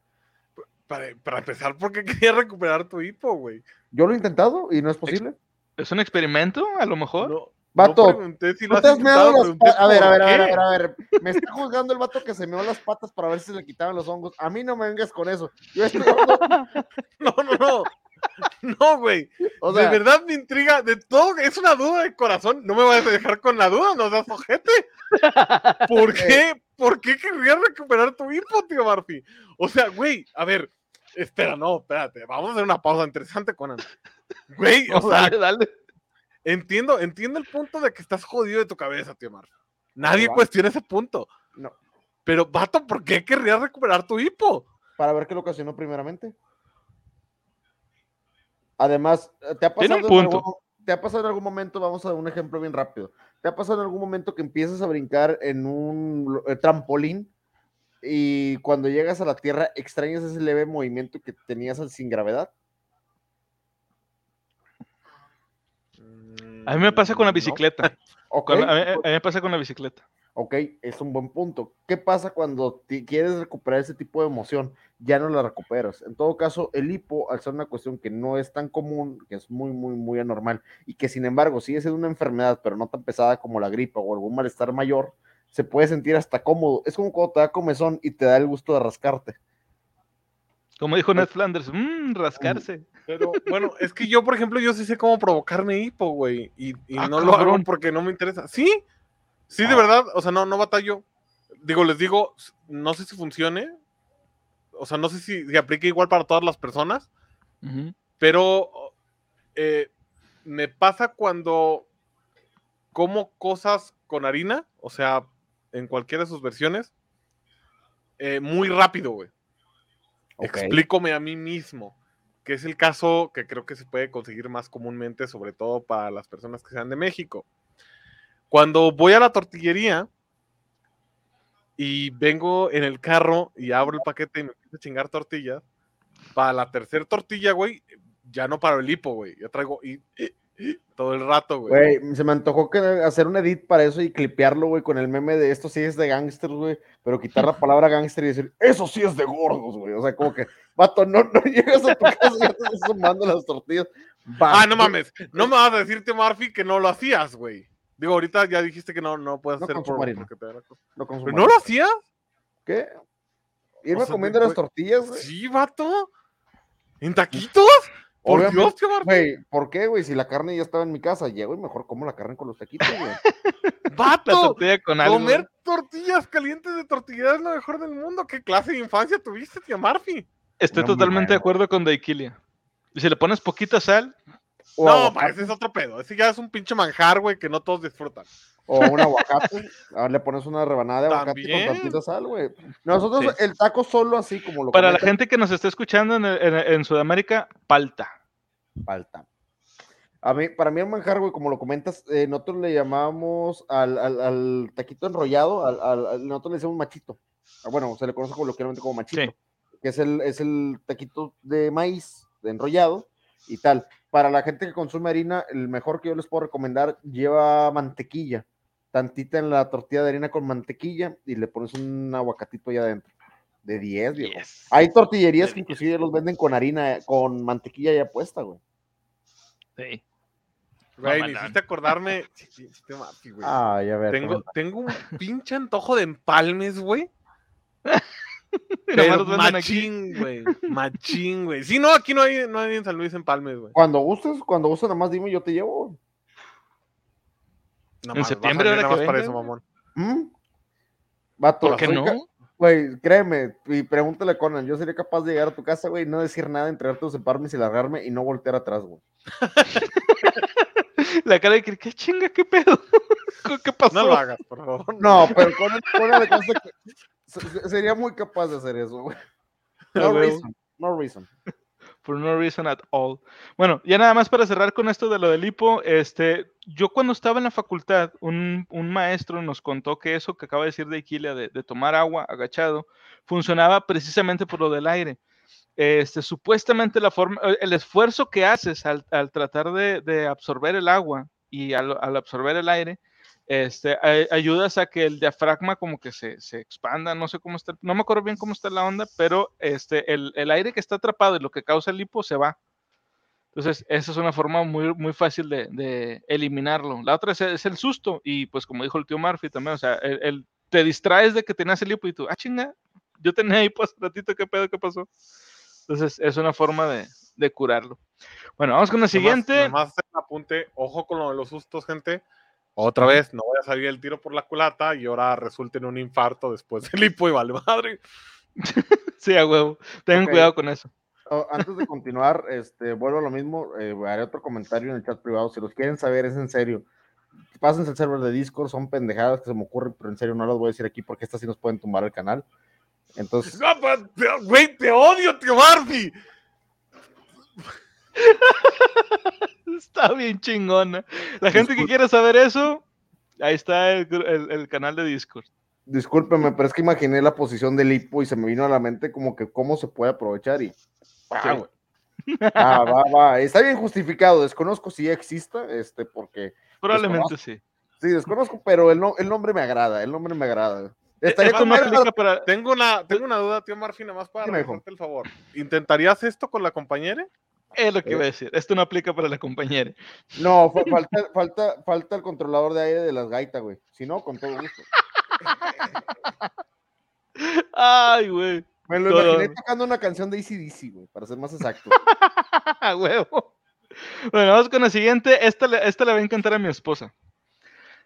Para, para empezar, ¿por qué quería recuperar tu hipo, güey? Yo lo he intentado y no es posible. ¿Es un experimento, a lo mejor? No, Vato, no pregunté si lo No has te has meado intentado, las pregunté pa- a ver, a ver, a ver, a ver, a ver. Me está juzgando el vato que se meó las patas para ver si se le quitaban los hongos. A mí no me vengas con eso. Yo estoy No, no, no. No, güey. o sea, de verdad me intriga. De todo, es una duda de corazón. No me vayas a dejar con la duda, no seas ojete. ¿Por qué? ¿Por qué querrías recuperar tu hipo, tío Murphy? O sea, güey, a ver, Espera, no, espérate. Vamos a hacer una pausa interesante, Conan. Güey, o sea, dale, dale. Entiendo, entiendo el punto de que estás jodido de tu cabeza, tío Mar. Nadie cuestiona ese punto. No. Pero, vato, ¿por qué querrías recuperar tu hipo? Para ver qué lo ocasionó primeramente. Además, eh, ¿te ha Tiene pasado, un en punto. algún, ¿te ha pasado en algún momento? Vamos a dar un ejemplo bien rápido. ¿Te ha pasado en algún momento que empiezas a brincar en un eh, trampolín y cuando llegas a la tierra extrañas ese leve movimiento que tenías al- sin gravedad? A mí me pasa con la Mm, No. bicicleta. A, mí, a mí me pasa con la bicicleta. ok, es un buen punto. ¿Qué pasa cuando ti- quieres recuperar ese tipo de emoción? Ya no la recuperas. En todo caso, el hipo, al ser una cuestión que no es tan común, que es muy, muy, muy anormal, y que sin embargo sigue siendo una enfermedad, pero no tan pesada como la gripa o algún malestar mayor, se puede sentir hasta cómodo. Es como cuando te da comezón y te da el gusto de rascarte. Como dijo Ned Flanders, mmm, rascarse. Pero bueno, es que yo, por ejemplo, yo sí sé cómo provocarme hipo, güey. Y, y Ah, no lo hago cabrón. porque no me interesa. Sí, sí, de Ah. verdad. O sea, no, no batallo. Digo, les digo, no sé si funcione. O sea, no sé si se aplica igual para todas las personas. Pero eh, me pasa cuando como cosas con harina, o sea, en cualquiera de sus versiones, eh, muy rápido, güey. Ok. Explícome a mí mismo, que es el caso que creo que se puede conseguir más comúnmente, sobre todo para las personas que sean de México. Cuando voy a la tortillería y vengo en el carro y abro el paquete y me empiezo a chingar tortillas, para la tercera tortilla, güey, ya no paro el hipo, güey. Ya traigo todo el rato, güey. Güey, se me antojó que hacer un edit para eso y clipearlo, güey, con el meme de esto sí es de gangsters, güey, pero quitar la palabra gangster y decir, eso sí es de gordos, güey. O sea, como que, vato, no, no llegas a tu casa y ya te estás sumando las tortillas. Ah, no mames. No me vas a decir, tío Murphy, que no lo hacías, güey. Digo, ahorita ya dijiste que no, no puedes No hacer por, porque te da la cosa. No consumo ¿Pero no lo hacías? ¿Qué? Irme O sea, comiendo güey, las tortillas, güey. Sí, vato. ¿En taquitos? Por Dios, tío Murphy. Güey, ¿por qué, güey? Si la carne ya estaba en mi casa, llego y mejor como la carne con los taquitos, güey. La Vato. tortilla con algo. Comer tortillas calientes de tortillería es lo mejor del mundo. ¿Qué clase de infancia tuviste, tía Murphy? Estoy totalmente de acuerdo con Daikilia. Y si le pones poquita sal, no, ese es otro pedo. Ese ya es un pinche manjar, güey, que no todos disfrutan. O un aguacate. Ahora le pones una rebanada de aguacate También. con tantita sal, güey. Nosotros, Sí. el taco solo así como lo para la gente que nos está escuchando en, en- en Sudamérica, palta. falta. A mí, para mí el manjar, güey, como lo comentas, eh, nosotros le llamamos al, al- al taquito enrollado, al, nosotros le decimos machito. Ah, Bueno, se le conoce coloquialmente como machito, Sí. que es el, es el taquito de maíz de enrollado y tal. Para la gente que consume harina, el mejor que yo les puedo recomendar lleva mantequilla, tantita en la tortilla de harina con mantequilla y le pones un aguacatito ahí adentro. De 10, viejo. Yes. Hay tortillerías De que inclusive los venden con harina, con mantequilla ya puesta, güey. Sí. Güey, hiciste acordarme. Sí, sí, sí, güey. Ay, a ver. Tengo, tengo un pinche antojo de empalmes, güey. Pero machín, güey. Machín, güey. Sí, no, aquí no hay, no hay en San Luis empalmes, güey. Cuando gustes, cuando gustes, nada más dime y yo te llevo. No En septiembre, vas a venir ahora nada que más para eso, mamón. ¿Mm? Vato, ¿Por qué no? Güey, créeme, y pregúntale a Conan, yo sería capaz de llegar a tu casa, güey, no decir nada, entregarte los emparmes y largarme y no voltear atrás, güey. La cara de que, ¿qué chinga? ¿Qué pedo? ¿Qué pasó? No lo hagas, por favor. No, pero Conan, Conan le consta que se- se- sería muy capaz de hacer eso, güey. No reason, no reason. For no reason at all. Bueno, ya nada más para cerrar con esto de lo del hipo, este, yo cuando estaba en la facultad, un, un maestro nos contó que eso que acaba de decir de Iquilia, de, de tomar agua agachado, funcionaba precisamente por lo del aire. Este, supuestamente la forma, eh, el esfuerzo que haces al, al tratar de, de absorber el agua y al, al absorber el aire, este, a- ayudas a que el diafragma como que se, se expanda, no sé cómo está, no me acuerdo bien cómo está la onda, pero este, el, el aire que está atrapado y lo que causa el hipo se va. Entonces, esa es una forma muy, muy fácil de, de eliminarlo. La otra es, es el susto y pues como dijo el tío Murphy también, o sea, el, el- te distraes de que tenías el hipo y tú, ah, chinga, yo tenía hipo hace ratito, ¿qué pedo, qué pasó? Entonces, es una forma de, de curarlo. Bueno, vamos con la siguiente. Nomás, apunte, ojo con lo de los sustos, gente. Otra vez, no voy a salir el tiro por la culata y ahora resulte en un infarto después del hipo y vale madre. Sí, a huevo. Tengan cuidado con eso. antes de continuar, este, vuelvo a lo mismo, eh, haré otro comentario en el chat privado. Si los quieren saber, es en serio. Pásense el server de Discord, son pendejadas que se me ocurren, pero en serio no las voy a decir aquí porque estas sí nos pueden tumbar el canal. Entonces, No, pues, te- Güey, te odio, tío Barbie. Está bien chingona. La gente que quiera saber eso, ahí está el, el- el canal de Discord. discúlpeme, pero es que imaginé la posición del hipo y se me vino a la mente como que cómo se puede aprovechar y. Ah. Ah, va, va. Está bien justificado. Desconozco si ya exista, este, porque. Probablemente sí. Sí, desconozco, pero el, no- el nombre me agrada. El nombre me agrada. Estaría no madre- aplica para. Tengo una, tengo una duda, tío Marfin, nada más para hacerte el favor. ¿Intentarías esto con la compañera? Es lo que iba a decir. Esto no aplica para la compañera. No, fa- falta, falta, falta el controlador de aire de las gaitas, güey. Si no, con todo gusto. Ay, güey. Me lo Todo. imaginé tocando una canción de ACDC, güey, para ser más exacto. Huevo. Bueno, vamos con la siguiente. Esta, esta le va a encantar a mi esposa.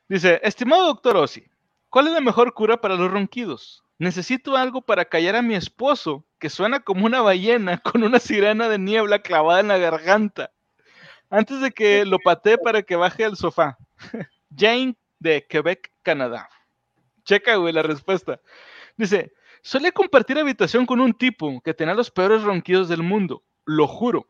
Dice, estimado doctor Ossi, ¿cuál es la mejor cura para los ronquidos? Necesito algo para callar a mi esposo, que suena como una ballena con una sirena de niebla clavada en la garganta. Antes de que lo patee para que baje al sofá. Jane de Quebec, Canadá. Checa, güey, la respuesta. Dice, solía compartir habitación con un tipo que tenía los peores ronquidos del mundo. Lo juro.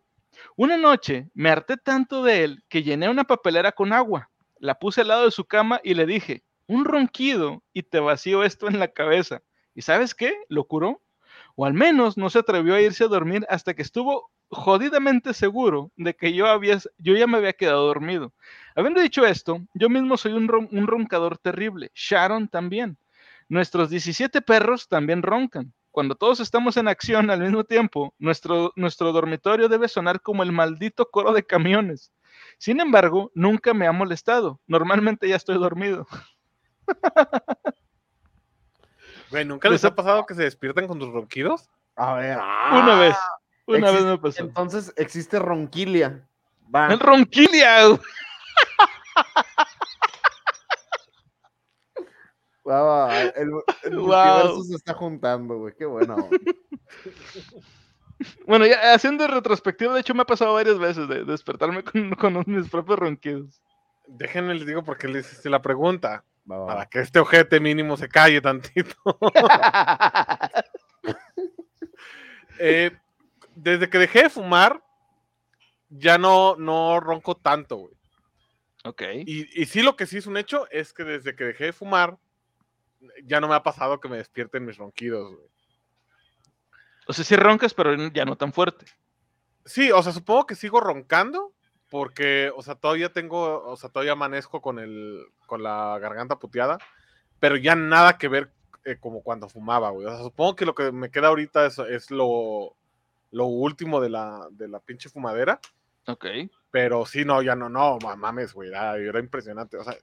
Una noche me harté tanto de él que llené una papelera con agua, la puse al lado de su cama y le dije, un ronquido y te vacío esto en la cabeza. ¿Y sabes qué? Lo curó. O al menos no se atrevió a irse a dormir hasta que estuvo jodidamente seguro de que yo, había, yo ya me había quedado dormido. Habiendo dicho esto, yo mismo soy un, ron- un roncador terrible. Sharon también. Nuestros 17 perros también roncan. Cuando todos estamos en acción al mismo tiempo, nuestro, nuestro dormitorio debe sonar como el maldito coro de camiones. Sin embargo, nunca me ha molestado. Normalmente ya estoy dormido. Güey, ¿nunca les ha pasado que se despiertan con tus ronquidos? A ver. Una ah, vez. Una vez me pasó. Entonces existe ronquilia. Va. El ronquilia. va, El, el Wow. multiverso se está juntando, güey. Qué bueno. Bueno, ya haciendo retrospectiva, de hecho me ha pasado varias veces de despertarme con, con mis propios ronquidos. Déjenme les digo porque les hice la pregunta. Va, va, Para que este ojete mínimo se calle tantito. Eh, desde que dejé de fumar, ya no, no ronco tanto, güey. ok. Y, y sí, lo que sí es un hecho es que desde que dejé de fumar, ya no me ha pasado que me despierten mis ronquidos, güey. O sea, sí roncas, pero ya no tan fuerte. Sí, o sea, supongo que sigo roncando porque, o sea, todavía tengo, o sea, todavía amanezco con el, con la garganta puteada, pero ya nada que ver eh, como cuando fumaba, güey. O sea, supongo que lo que me queda ahorita es, es lo, lo último de la, de la pinche fumadera, Ok. pero sí, no, ya no, no, ma- mames, güey, era, era impresionante. O sea,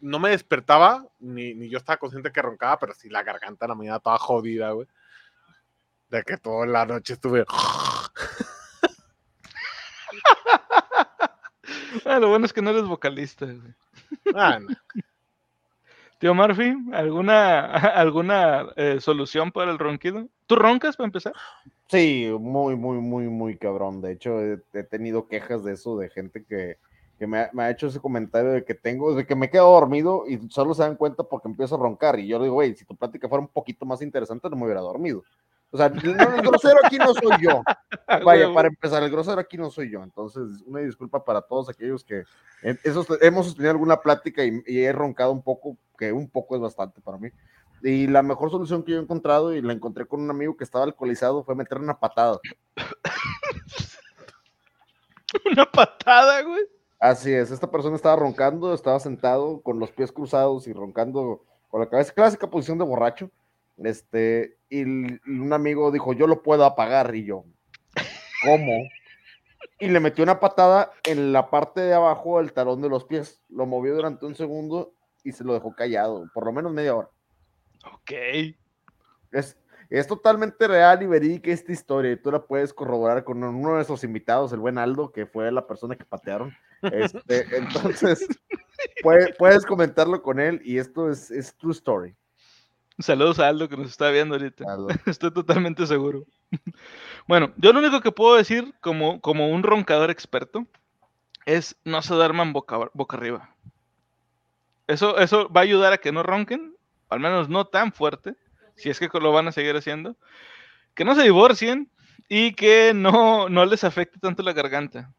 no me despertaba, ni, ni yo estaba consciente que roncaba, pero sí la garganta la mañana toda jodida, güey. De que toda la noche estuve... Ah, lo bueno es que no eres vocalista. güey. Ah, no. Tío Murphy, ¿alguna, alguna eh, solución para el ronquido? ¿Tú roncas para empezar? Sí, muy, muy, muy, muy cabrón. De hecho, he, he tenido quejas de eso, de gente que, que me, ha, me ha hecho ese comentario de que tengo, de que me quedo dormido y solo se dan cuenta porque empiezo a roncar. Y yo le digo, güey, si tu plática fuera un poquito más interesante, no me hubiera dormido. O sea, no, el grosero aquí no soy yo. Vaya, para empezar, el grosero aquí no soy yo. Entonces, una disculpa para todos aquellos que eh, esos, hemos sostenido alguna plática y, y he roncado un poco, que un poco es bastante para mí. Y la mejor solución que yo he encontrado, y la encontré con un amigo que estaba alcoholizado, fue meterle una patada. Una patada, güey. Así es, esta persona estaba roncando, estaba sentado con los pies cruzados y roncando con la cabeza, clásica posición de borracho. Este, y, un amigo dijo, yo lo puedo apagar, y yo, ¿cómo? Y le metió una patada en la parte de abajo del talón de los pies. Lo movió durante un segundo y se lo dejó callado, por lo menos media hora. Ok. Es, es totalmente real y verídica esta historia y tú la puedes corroborar con uno de nuestros invitados, el buen Aldo, que fue la persona que patearon. Este, entonces, puede- puedes comentarlo con él y esto es, es true story. Saludos a Aldo que nos está viendo ahorita. Aldo. Estoy totalmente seguro. Bueno, yo lo único que puedo decir como, como un roncador experto es no se duerman boca, boca arriba. Eso, eso va a ayudar a que no ronquen, al menos no tan fuerte, si es que lo van a seguir haciendo. Que no se divorcien y que no, no les afecte tanto la garganta.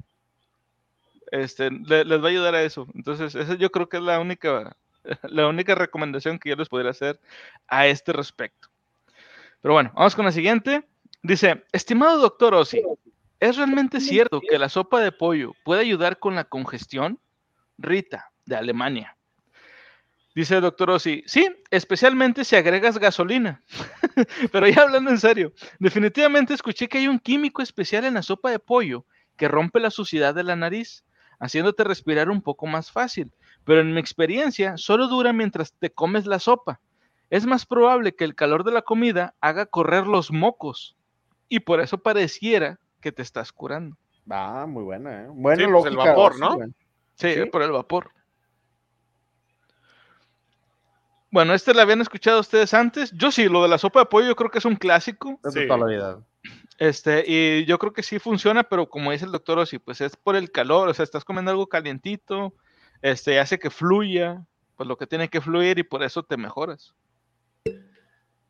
Este, le- les va a ayudar a eso. Entonces, esa yo creo que es la única, la única recomendación que yo les podría hacer a este respecto. Pero bueno, vamos con la siguiente. Dice, estimado doctor Ossi, ¿es realmente cierto que la sopa de pollo puede ayudar con la congestión? Rita, de Alemania. Dice el doctor Ossi, sí, especialmente si agregas gasolina. Pero ya hablando en serio, definitivamente escuché que hay un químico especial en la sopa de pollo que rompe la suciedad de la nariz, haciéndote respirar un poco más fácil. Pero en mi experiencia, solo dura mientras te comes la sopa. Es más probable que el calor de la comida haga correr los mocos y por eso pareciera que te estás curando. Ah, muy buena, ¿eh? Buena Sí, pues, el vapor, sí, ¿no? Sí, Sí. por el vapor. Bueno, este la habían escuchado ustedes antes. Yo sí, lo de la sopa de pollo yo creo que es un clásico. De Sí. toda la vida. Este, y yo creo que sí funciona, pero como dice el doctor Ossi, pues es por el calor, o sea, estás comiendo algo calientito, este, hace que fluya, pues lo que tiene que fluir y por eso te mejoras.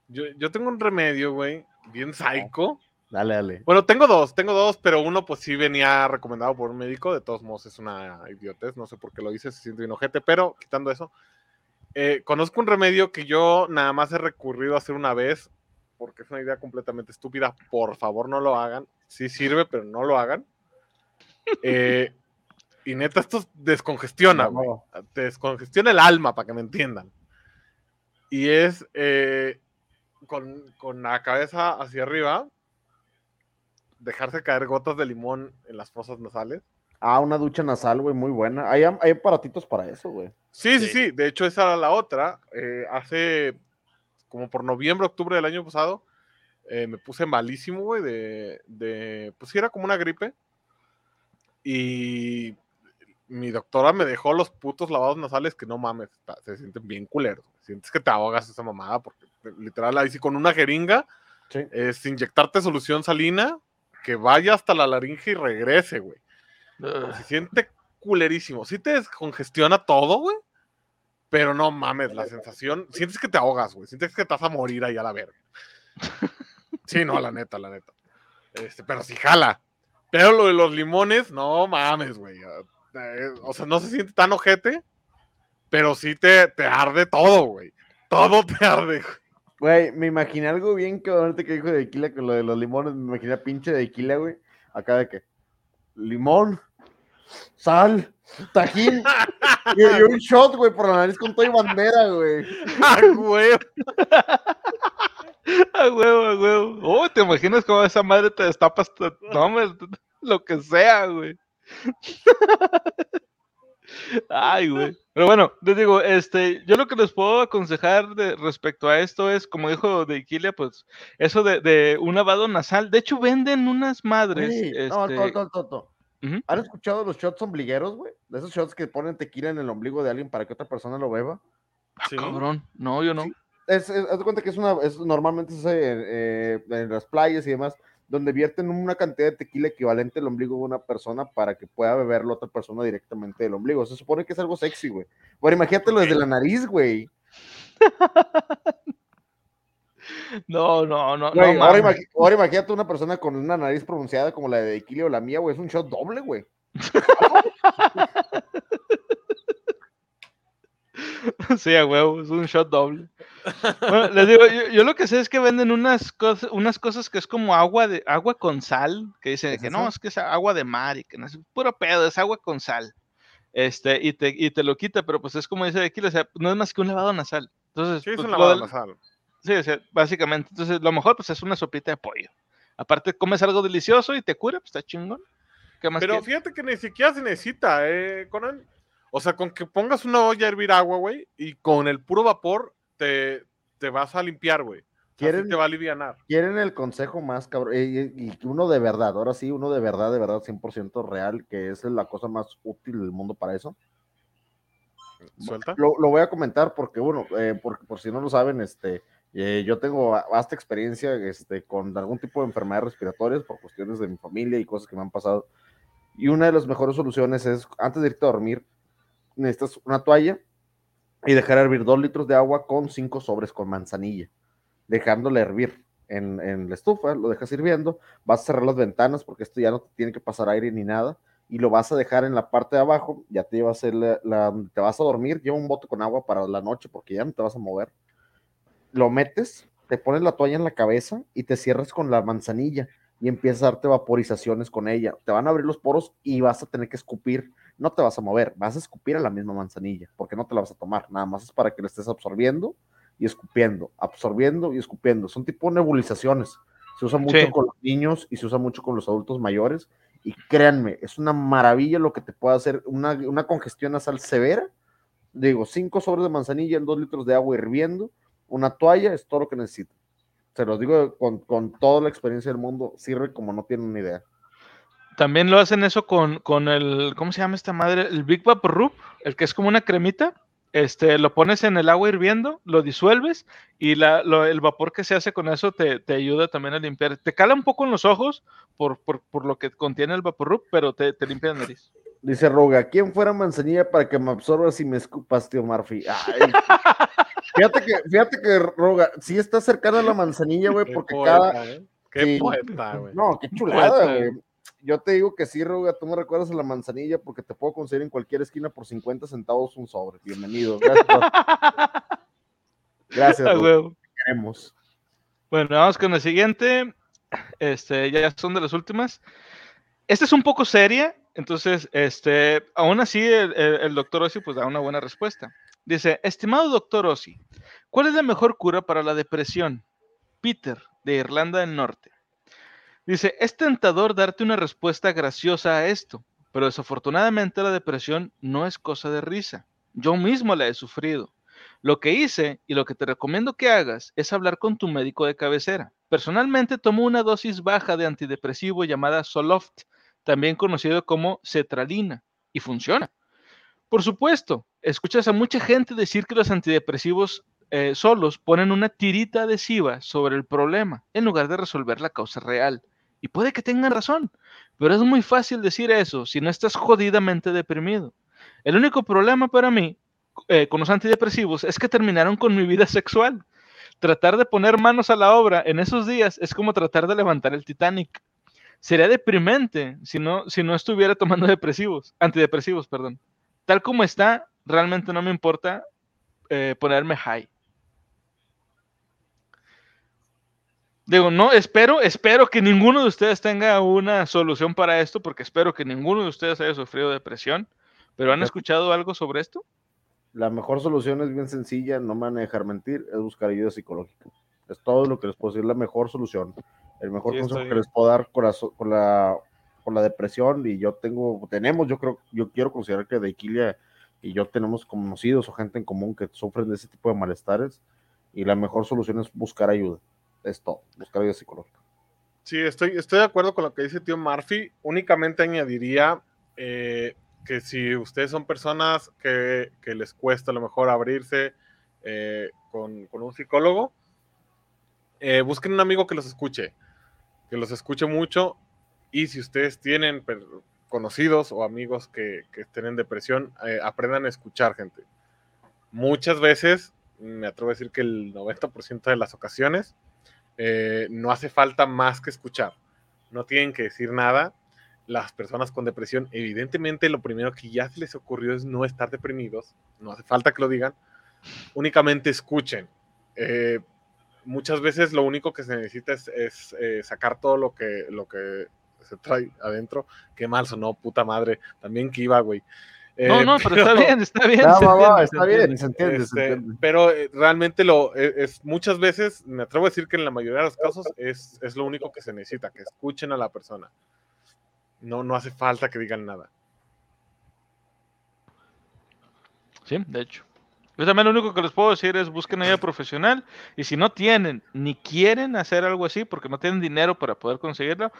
Yo, yo tengo un remedio, güey, bien psycho. Dale, dale. Bueno, tengo dos, tengo dos, pero uno pues sí venía recomendado por un médico, de todos modos es una idiotez, no sé por qué lo hice, se siente bien ojete, pero quitando eso, eh, conozco un remedio que yo nada más he recurrido a hacer una vez, porque es una idea completamente estúpida, por favor no lo hagan, sí sirve, pero no lo hagan. Eh, y neta, esto descongestiona, güey. No, te descongestiona el alma, para que me entiendan. Y es eh, con, con la cabeza hacia arriba, dejarse caer gotas de limón en las fosas nasales. Ah, una ducha nasal, güey, muy buena. Hay, hay aparatitos para eso, güey. Sí, sí, sí. De hecho, esa era la otra. Eh, hace como por noviembre, octubre del año pasado, eh, me puse malísimo, güey, de, de, pues sí, era como una gripe. Y mi doctora me dejó los putos lavados nasales que no mames, está- se sienten bien culeros. Sientes que te ahogas esa mamada, porque te- literal ahí sí con una jeringa Sí. es inyectarte solución salina que vaya hasta la laringe y regrese, güey. Se siente culerísimo. Sí te descongestiona todo, güey. Pero no mames, la sensación. Sientes que te ahogas, güey. Sientes que te vas a morir ahí a la verga. Sí, no, la neta, la neta. Este, pero sí jala. Pero lo de los limones, no mames, güey. Eh, O sea, no se siente tan ojete, pero sí te, te arde todo, güey. Todo te arde, güey. Güey, me imaginé algo bien que ahorita que dijo de Aquila, que lo de los limones, me imaginé a pinche de Aquila, güey. Acá de que limón, sal, tajín y, y un shot, güey, por la nariz con toda y bandera, güey. ¡Ah, güey! A huevo, a huevo. Oh, ¿te imaginas cómo esa madre te destapa hasta... No, lo que sea, güey. Ay, güey. Pero bueno, les digo, este, yo lo que les puedo aconsejar de, respecto a esto es, como dijo de Iquilia, pues, eso de, de un lavado nasal. De hecho, venden unas madres. Güey, este, No, to, to. Ujú. ¿Han escuchado los shots ombligueros, güey? De esos shots que ponen tequila en el ombligo de alguien para que otra persona lo beba. Sí. Cabrón. No, yo no. Es, es- haz de cuenta que es una, es, normalmente se hace eh, en las playas y demás, donde vierten una cantidad de tequila equivalente al ombligo de una persona para que pueda beberlo otra persona directamente del ombligo. Se supone que es algo sexy, güey. Bueno, imagínatelo desde la nariz, güey. No, no, no. Güey, no ahora, ahora imagínate una persona con una nariz pronunciada como la de Equilio o la mía, güey. Es un shot doble, güey. Sí, a huevo, es un shot doble. Bueno, les digo, yo, yo lo que sé es que venden unas cosas, unas cosas que es como agua de agua con sal, que dicen ¿Es que eso? no, es que es agua de mar y que no es puro pedo, es agua con sal. Este, y te, y te lo quita, pero pues es como dice aquí, o sea, no es más que un lavado nasal. Entonces, Sí, es pues, un lavado del- nasal. sí, o sea, básicamente. Entonces, lo mejor pues es una sopita de pollo. Aparte, comes algo delicioso y te cura, pues está chingón. ¿Qué más Pero quieres? fíjate que ni siquiera se necesita, eh, Conan. O sea, con que pongas una olla a hervir agua, güey, y con el puro vapor te, te vas a limpiar, güey. ¿Quieren, te va a aliviar. quieren el consejo más cabrón? Y, y- uno de verdad, ahora sí, uno de verdad, de verdad, 100% real, que es la cosa más útil del mundo para eso. Suelta. Lo, lo voy a comentar porque, bueno, eh, porque por si no lo saben, este, Eh, yo tengo va- vasta experiencia este, con algún tipo de enfermedades respiratorias por cuestiones de mi familia y cosas que me han pasado. Y una de las mejores soluciones es, antes de irte a dormir, necesitas una toalla y dejar hervir dos litros de agua con cinco sobres con manzanilla, dejándole hervir en, en la estufa, lo dejas hirviendo, vas a cerrar las ventanas porque esto ya no te tiene que pasar aire ni nada, y lo vas a dejar en la parte de abajo, ya te llevas el, te vas a dormir, lleva un bote con agua para la noche porque ya no te vas a mover, lo metes, te pones la toalla en la cabeza y te cierras con la manzanilla y empiezas a darte vaporizaciones con ella. Te van a abrir los poros y vas a tener que escupir. No te vas a mover, vas a escupir a la misma manzanilla, porque no te la vas a tomar. Nada más es para que la estés absorbiendo y escupiendo, absorbiendo y escupiendo. Son tipo nebulizaciones. Se usa mucho Sí. con los niños y se usa mucho con los adultos mayores. Y créanme, es una maravilla lo que te puede hacer una, una congestión nasal severa. Digo, cinco sobres de manzanilla en dos litros de agua hirviendo, una toalla, es todo lo que necesito. Se los digo con, con toda la experiencia del mundo, sirve como no tienen ni idea. También lo hacen eso con, con el, ¿cómo se llama esta madre? El Big Vapor Rub, el que es como una cremita. Este, lo pones en el agua hirviendo, lo disuelves y la, lo- el vapor que se hace con eso te, te ayuda también a limpiar. Te cala un poco en los ojos por, por, por lo que contiene el Vapor Rub, pero te, te limpia la nariz. Dice Roga, ¿quién fuera manzanilla para que me absorbas y me escupas, tío Murphy? Ay, fíjate que, fíjate que Roga, sí está cercana a la manzanilla, güey, porque poeta, cada. ¿eh? Qué sí. poeta, güey. No, qué chulada, güey. Yo te digo que sí, Roga, tú me recuerdas a la manzanilla porque te puedo conseguir en cualquier esquina por 50 centavos un sobre. Bienvenido. Gracias. Gracias, queremos. Bueno, vamos con el siguiente. Este, ya son de las últimas. Esta es un poco seria, entonces, este, aún así, el, el- el doctor Ossi pues da una buena respuesta. Dice, estimado doctor Ossi, ¿cuál es la mejor cura para la depresión? Peter, de Irlanda del Norte. Dice, es tentador darte una respuesta graciosa a esto, pero desafortunadamente la depresión no es cosa de risa. Yo mismo la he sufrido. Lo que hice y lo que te recomiendo que hagas es hablar con tu médico de cabecera. Personalmente tomo una dosis baja de antidepresivo llamada Zoloft, también conocido como cetralina, y funciona. Por supuesto, escuchas a mucha gente decir que los antidepresivos eh, solos ponen una tirita adhesiva sobre el problema en lugar de resolver la causa real. Y puede que tengan razón, pero es muy fácil decir eso si no estás jodidamente deprimido. El único problema para mí eh, con los antidepresivos es que terminaron con mi vida sexual. Tratar de poner manos a la obra en esos días es como tratar de levantar el Titanic. Sería deprimente si no, si no estuviera tomando depresivos, antidepresivos, perdón. Tal como está, realmente no me importa eh, ponerme high. Digo, no, espero, espero que ninguno de ustedes tenga una solución para esto, porque espero que ninguno de ustedes haya sufrido depresión. ¿Pero han escuchado algo sobre esto? La mejor solución es bien sencilla, no me van a dejar mentir, es buscar ayuda psicológica. Es todo lo que les puedo decir, la mejor solución. El mejor Sí, consejo que les puedo dar con la, con la, con la depresión y yo tengo, tenemos, yo creo, yo quiero considerar que Deiquilia y yo tenemos conocidos o gente en común que sufren de ese tipo de malestares y la mejor solución es buscar ayuda. Es todo, buscar ayuda psicológica. Sí, estoy, estoy de acuerdo con lo que dice tío Murphy. Únicamente añadiría eh, que si ustedes son personas que, que les cuesta a lo mejor abrirse eh, con, con un psicólogo, eh, busquen un amigo que los escuche, que los escuche mucho. Y si ustedes tienen conocidos o amigos que, que estén en depresión, eh, aprendan a escuchar gente. Muchas veces, me atrevo a decir que el 90% de las ocasiones, eh, no hace falta más que escuchar. No tienen que decir nada. Las personas con depresión, evidentemente, lo primero que ya se les ocurrió es no estar deprimidos. No hace falta que lo digan. Únicamente escuchen. Eh, muchas veces lo único que se necesita es, eh, sacar todo lo que, lo que se trae adentro. Qué mal sonó, puta madre. También que iba, güey. No, Eh, no, pero está bien, está bien. Está bien, entiende. se entiende, se este, entiende. pero eh, realmente lo es, es- muchas veces, me atrevo a decir que en la mayoría de los casos es, es lo único que se necesita, que escuchen a la persona. No, no hace falta que digan nada. Sí, de hecho. Yo también lo único que les puedo decir es busquen ayuda profesional y si no tienen ni quieren hacer algo así porque no tienen dinero para poder conseguirlo,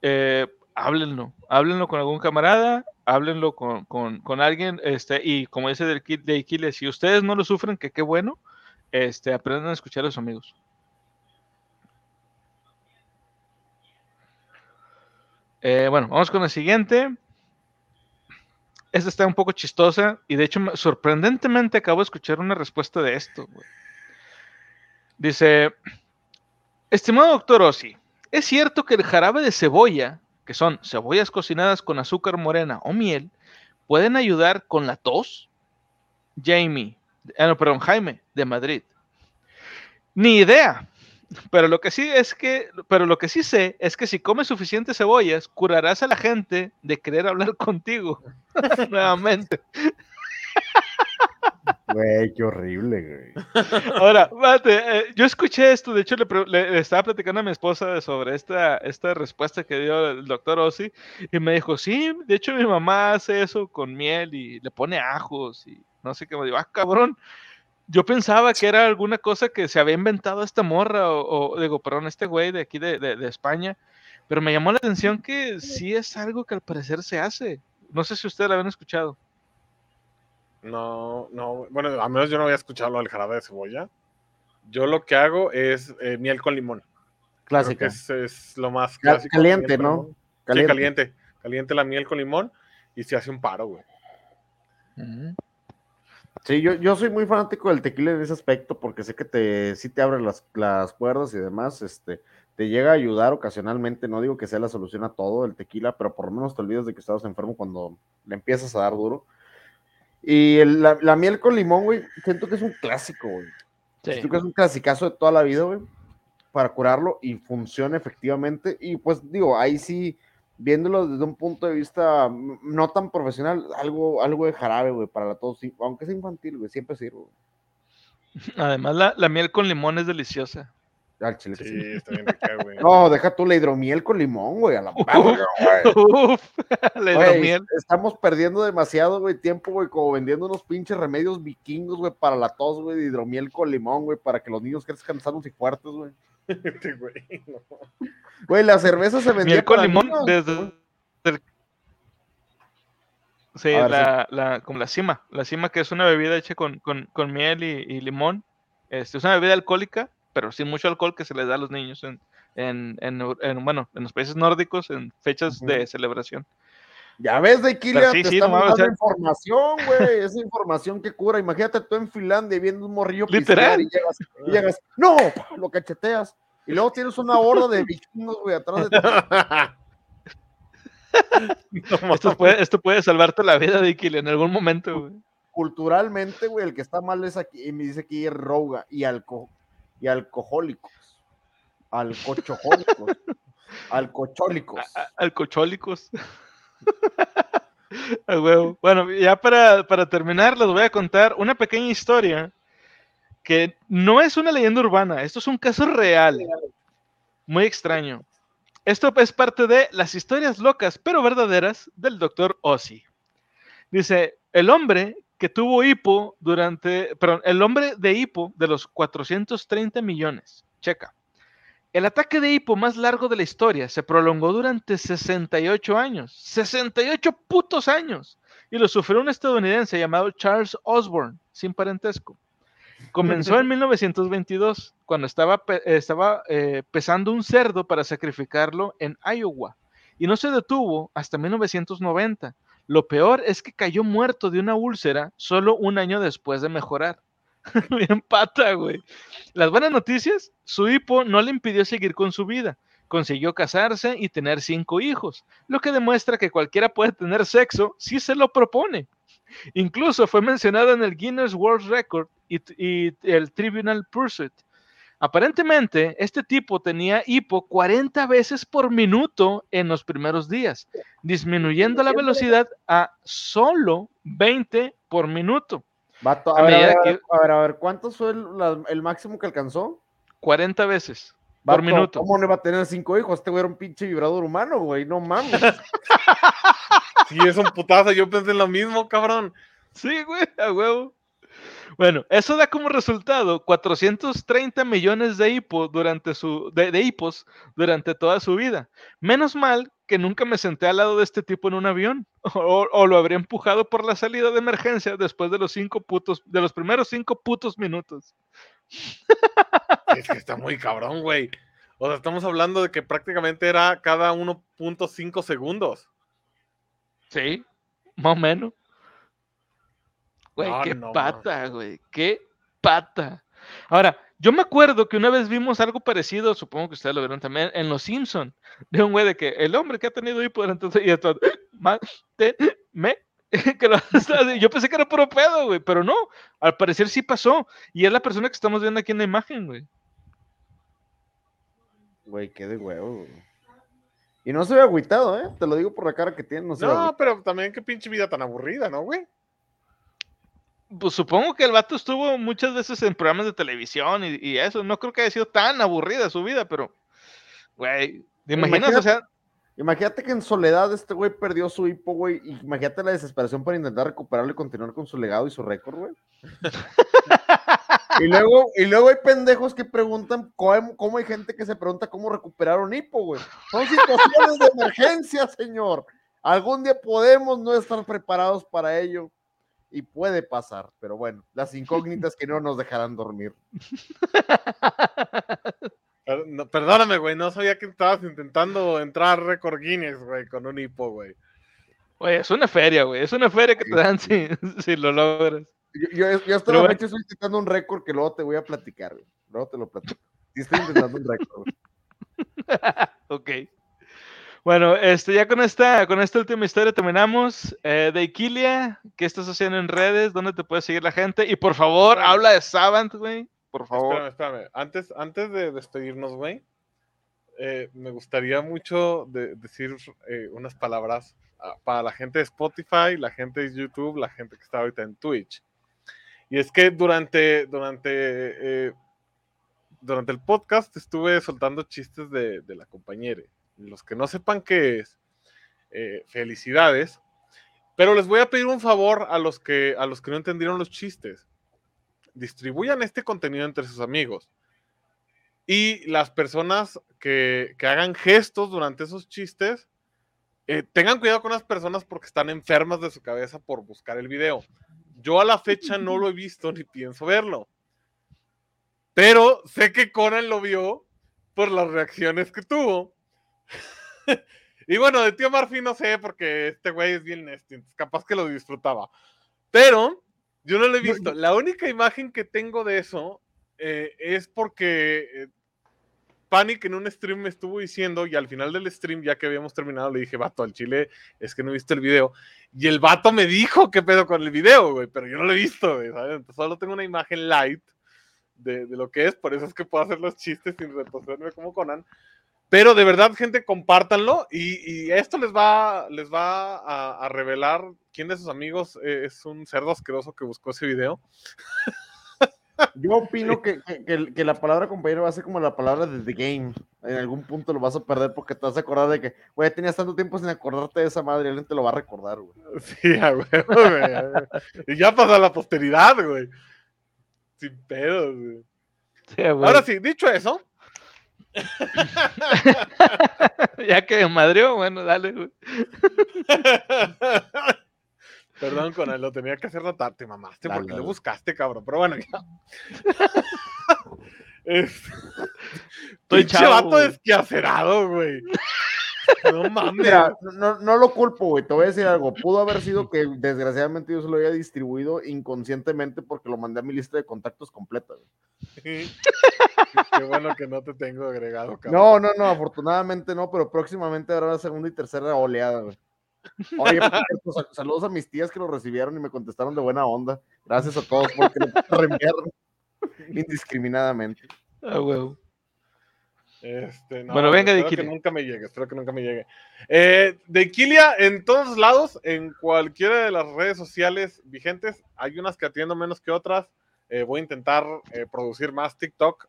eh, háblenlo, háblenlo con algún camarada, háblenlo con, con- alguien, este, y como dice del kit de Iquiles, si ustedes no lo sufren, que qué bueno, Este, aprendan a escuchar a sus amigos. Eh, bueno, vamos con la siguiente. Esta está un poco chistosa y de hecho me- sorprendentemente acabo de escuchar una respuesta de esto. Dice, estimado doctor Ossi, ¿es cierto que el jarabe de cebolla, que son cebollas cocinadas con azúcar morena o miel, pueden ayudar con la tos? Jamie, ah, no, perdón, Jaime, de Madrid. Ni idea. Pero lo que sí es que, pero lo que sí sé es que si comes suficientes cebollas, curarás a la gente de querer hablar contigo. Nuevamente. Güey, qué horrible, güey. Ahora, espérate, eh, yo escuché esto, de hecho le, estaba platicando a mi esposa sobre esta, esta respuesta que dio el doctor Ossi y me dijo, sí, de hecho mi mamá hace eso con miel y le pone ajos y no sé qué, me digo, ah, cabrón. Yo pensaba que era alguna cosa que se había inventado esta morra o, o, digo, perdón, este güey de aquí de- de España, pero me llamó la atención que sí es algo que al parecer se hace. No sé si ustedes la habían escuchado. No, no, bueno, a menos yo no había escuchado lo del jarabe de cebolla. Yo lo que hago es eh, miel con limón. Clásica. es, es lo más clásico. caliente, miel ¿no? Sí, Caliente. caliente. Caliente la miel con limón y se hace un paro, güey. Sí, yo, yo soy muy fanático del tequila en ese aspecto porque sé que te, sí te abre las, las cuerdas y demás, este, te llega a ayudar ocasionalmente, no digo que sea la solución a todo el tequila, pero por lo menos te olvidas de que estabas enfermo cuando le empiezas a dar duro. Y el- la, la miel con limón, güey, siento que es un clásico, güey. Siento que es un clasicazo de toda la vida, güey, para curarlo y funciona efectivamente. Y pues digo, ahí sí, viéndolo desde un punto de vista no tan profesional, algo, algo de jarabe, güey, para sí, aunque sea infantil, güey, siempre sirve. güey. Además, la, la miel con limón es deliciosa. Al chile que sí. Sí, está bien rica, güey. No, deja tú la hidromiel con limón, güey, a la verga, güey. Uf, la Güey, hidromiel. estamos perdiendo demasiado, güey, tiempo, güey, como vendiendo unos pinches remedios vikingos, güey, para la tos, güey, de hidromiel con limón, güey, para que los niños crezcan sanos y fuertes, güey. Este güey, no. Güey, la cerveza se vendía Miel con limón niños, desde... güey. Sí, ver, la, la- como la cima. La cima que es una bebida hecha con, con- con miel y, y limón. Este, es una bebida alcohólica, pero sin mucho alcohol que se les da a los niños en, en, en bueno, en los países nórdicos en fechas de celebración. Ya ves, de sí, te sí, estamos no o sea- información, güey. Esa información que cura. Imagínate tú en Finlandia viendo un morrillo Literal. y llegas, y llegas, ¡no! Lo cacheteas. Y luego tienes una horda de vikingos, güey, atrás de ti. No Esto puede, esto puede salvarte la vida, Dicky, en algún momento. güey. Culturalmente, güey, el que está mal es aquí, y me dice aquí Roga, y, alco, y alcohólicos. Alcochojólicos. alcochólicos. Alcochólicos. Bueno, ya para, para terminar, les voy a contar una pequeña historia que no es una leyenda urbana, esto es un caso real, muy extraño. Esto es parte de las historias locas pero verdaderas del doctor Ozzy. Dice, el hombre que tuvo hipo durante, perdón, el hombre de hipo de los 430 millones, checa. El ataque de hipo más largo de la historia se prolongó durante 68 años. 68 putos años. Y lo sufrió un estadounidense llamado Charles Osborne, sin parentesco. Comenzó en 1922, cuando estaba, estaba eh, pesando un cerdo para sacrificarlo en Iowa. Y no se detuvo hasta 1990. Lo peor es que cayó muerto de una úlcera solo un año después de mejorar. Bien pata, güey. Las buenas noticias, su hipo no le impidió seguir con su vida. Consiguió casarse y tener cinco hijos, lo que demuestra que cualquiera puede tener sexo si se lo propone. Incluso fue mencionado en el Guinness World Record y, y el Tribunal Pursuit. Aparentemente, este tipo tenía hipo 40 veces por minuto en los primeros días, disminuyendo la velocidad a solo 20 por minuto. Vato, A a ver, a medida ver, que- a ver, a ver, ¿cuánto fue el, la- el máximo que alcanzó? 40 veces por minuto. ¿Cómo no iba a tener cinco hijos? Este güey era un pinche vibrador humano, güey, no mames. Sí, es un putazo. Yo pensé en lo mismo, cabrón. Sí, güey, a huevo. Bueno, eso da como resultado 430 millones de hipos durante su de, de hipos durante toda su vida. Menos mal que nunca me senté al lado de este tipo en un avión o, o lo habría empujado por la salida de emergencia después de los cinco putos de los primeros cinco putos minutos. Es que está muy cabrón, güey. O sea, estamos hablando de que prácticamente era cada 1.5 segundos. Sí, más o menos. Güey, No, qué no, pata, güey. Qué pata. Ahora, yo me acuerdo que una vez vimos algo parecido, supongo que ustedes lo vieron también, en Los Simpson, de un güey de que el hombre que ha tenido hipo durante todo y esto, me que lo yo pensé que era puro pedo, güey, pero no, al parecer sí pasó y es la persona que estamos viendo aquí en la imagen, güey. Güey, qué de huevo, güey. Y no se ve agüitado, ¿eh? Te lo digo por la cara que tiene, no se No, pero también qué pinche vida tan aburrida, ¿no, güey? Pues supongo que el vato estuvo muchas veces en programas de televisión y, y eso, no creo que haya sido tan aburrida su vida, pero, güey, ¿te imaginas? O sea, Imagínate que en soledad este güey perdió su hipo, güey. y Imagínate la desesperación para intentar recuperarlo y continuar con su legado y su récord, güey. y, luego, y luego hay pendejos que preguntan cómo, cómo hay gente que se pregunta cómo recuperar un hipo, güey. Son situaciones de emergencia, señor. Algún día podemos no estar preparados para ello. Y puede pasar, pero bueno, las incógnitas que no nos dejarán dormir. Perdóname, güey, no sabía que estabas intentando entrar récord Guinness, güey, con un hipo, güey. güey, es una feria, güey, es una feria que te dan si, si lo logras. Yo, yo, yo hasta Pero la bueno. fecha estoy intentando un récord que luego te voy a platicar, güey. Luego te lo platico. Sí estoy intentando un récord, güey. Ok. Bueno, este, ya con esta, con esta última historia terminamos. Eh, de Iquilia, ¿qué estás haciendo en redes? ¿Dónde te puede seguir la gente? Y por favor, habla de Savant, güey. Por favor. Espérame, espérame. Antes, antes de despedirnos, güey, eh, me gustaría mucho de- decir eh, unas palabras ah, para la gente de Spotify, la gente de YouTube, la gente que está ahorita en Twitch. Y es que durante, durante, eh, durante el podcast estuve soltando chistes de, de la compañera. Los que no sepan qué es, eh, felicidades. Pero les voy a pedir un favor a los que, a los que no entendieron los chistes distribuyan este contenido entre sus amigos. Y las personas que, que hagan gestos durante esos chistes, eh, tengan cuidado con las personas porque están enfermas de su cabeza por buscar el video. Yo a la fecha no lo he visto ni pienso verlo. Pero sé que Conan lo vio por las reacciones que tuvo. y bueno, de tío Marfil no sé porque este güey es bien entonces capaz que lo disfrutaba. Pero yo no lo he visto. La única imagen que tengo de eso eh, es porque eh, Panic en un stream me estuvo diciendo, y al final del stream, ya que habíamos terminado, le dije, vato, al chile, es que no he visto el video. Y el vato me dijo qué pedo con el video, güey, pero yo no lo he visto, güey, ¿sabes? Entonces solo tengo una imagen light de, de lo que es, por eso es que puedo hacer los chistes sin retrocederme como Conan. Pero de verdad, gente, compártanlo y, y esto les va, les va a, a revelar quién de sus amigos eh, es un cerdo asqueroso que buscó ese video. Yo opino que, que- que el- que la palabra compañero va a ser como la palabra de The Game. En algún punto lo vas a perder porque te vas a acordar de que, güey, tenías tanto tiempo sin acordarte de esa madre y alguien te lo va a recordar, güey. Sí, a huevo, güey. Y ya pasa a la posteridad, güey. Sin pedos, güey. Sí, güey. Ahora sí, dicho eso, ya que madrió, bueno, dale, güey. Perdón, Conan, lo tenía que hacer notar. Te mamaste Dale, porque dale. lo buscaste, cabrón. Pero bueno, ya. Es- Estoy chavo, vato güey. desquacerado, güey. No mames. Mira, no, no lo culpo, güey. Te voy a decir algo. Pudo haber sido que desgraciadamente yo se lo había distribuido inconscientemente porque lo mandé a mi lista de contactos completa. güey. Qué bueno que no te tengo agregado, cabrón. No, no, no, afortunadamente no, pero próximamente habrá la segunda y tercera oleada, güey. Oye, saludos a mis tías que lo recibieron y me contestaron de buena onda. Gracias a todos porque lo reenviaron indiscriminadamente. Ah, güey. Este, no, Bueno, venga, de espero que Iquilia. nunca me llegue, espero que nunca me llegue. Eh, de Iquilia, en todos lados, en cualquiera de las redes sociales vigentes, hay unas que atiendo menos que otras. Eh, voy a intentar eh, producir más TikTok.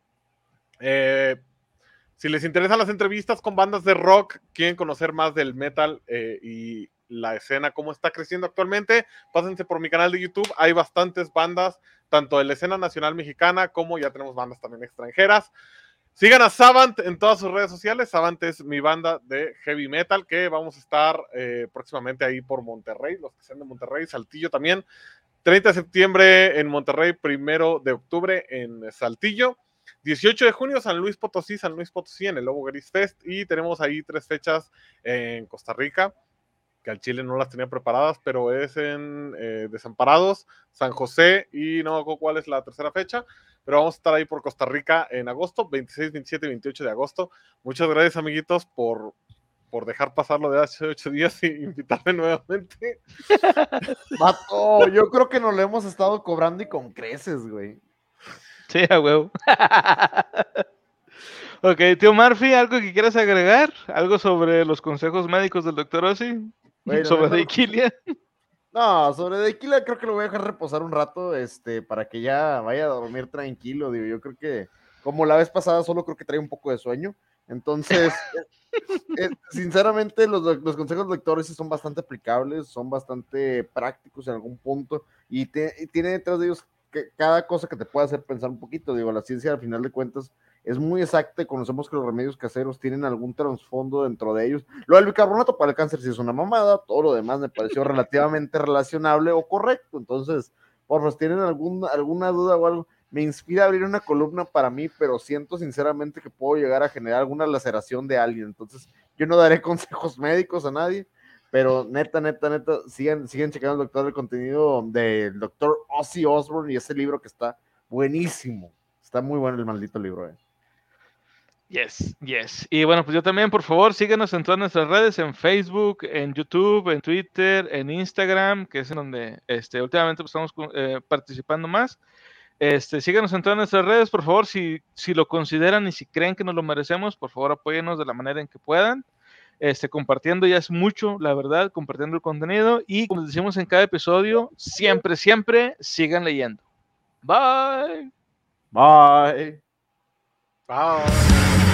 Si les interesan las entrevistas con bandas de rock, quieren conocer más del metal y la escena, cómo está creciendo actualmente, pásense por mi canal de YouTube. Hay bastantes bandas, tanto de la escena nacional mexicana como ya tenemos bandas también extranjeras. Sigan a Savant en todas sus redes sociales. Savant es mi banda de heavy metal que vamos a estar eh, próximamente ahí por Monterrey, los que sean de Monterrey, Saltillo también. 30 de septiembre en Monterrey, primero de octubre en Saltillo. 18 de junio, San Luis Potosí, San Luis Potosí en el Lobo Gris Fest. Y tenemos ahí tres fechas en Costa Rica, que al Chile no las tenía preparadas, pero es en eh, Desamparados, San José y no me acuerdo cuál es la tercera fecha. Pero vamos a estar ahí por Costa Rica en agosto, 26, 27 y 28 de agosto. Muchas gracias, amiguitos, por, por dejar pasar lo de hace ocho días y invitarme nuevamente. Vato, yo creo que nos lo hemos estado cobrando y con creces, güey. Sí, a huevo. ok, tío Murphy, ¿algo que quieras agregar? ¿Algo sobre los consejos médicos del doctor la ¿Sobre neta, Deiquilia? No, sobre Dequila creo que lo voy a dejar reposar un rato, este, para que ya vaya a dormir tranquilo, digo, yo creo que, como la vez pasada, solo creo que trae un poco de sueño, entonces, eh, sinceramente, los, los consejos del doctor sí son bastante aplicables, son bastante prácticos en algún punto, y, te- y tiene detrás de ellos que cada cosa que te puede hacer pensar un poquito, digo, la ciencia al final de cuentas es muy exacta y conocemos que los remedios caseros tienen algún trasfondo dentro de ellos. Lo del bicarbonato para el cáncer sí es una mamada, todo lo demás me pareció relativamente relacionable o correcto. Entonces, por favor, si tienen algún, alguna duda o algo, me inspira a abrir una columna para mí, pero siento sinceramente que puedo llegar a generar alguna laceración de alguien. Entonces, yo no daré consejos médicos a nadie, pero neta, neta, neta, sigan, sigan checando el doctor el contenido del doctor Ozzy Osbourne y ese libro que está buenísimo. Está muy bueno el maldito libro, eh. Yes, yes. Y bueno, pues yo también, por favor, síguenos en todas nuestras redes, en Facebook, en YouTube, en Twitter, en Instagram, que es en donde este, últimamente pues, estamos eh, participando más. Este, síganos en todas nuestras redes, por favor, si, si lo consideran y si creen que nos lo merecemos, por favor, apóyenos de la manera en que puedan. Este, compartiendo ya es mucho, la verdad, compartiendo el contenido. Y como decimos en cada episodio, siempre, siempre sigan leyendo. Bye. Bye. Bye.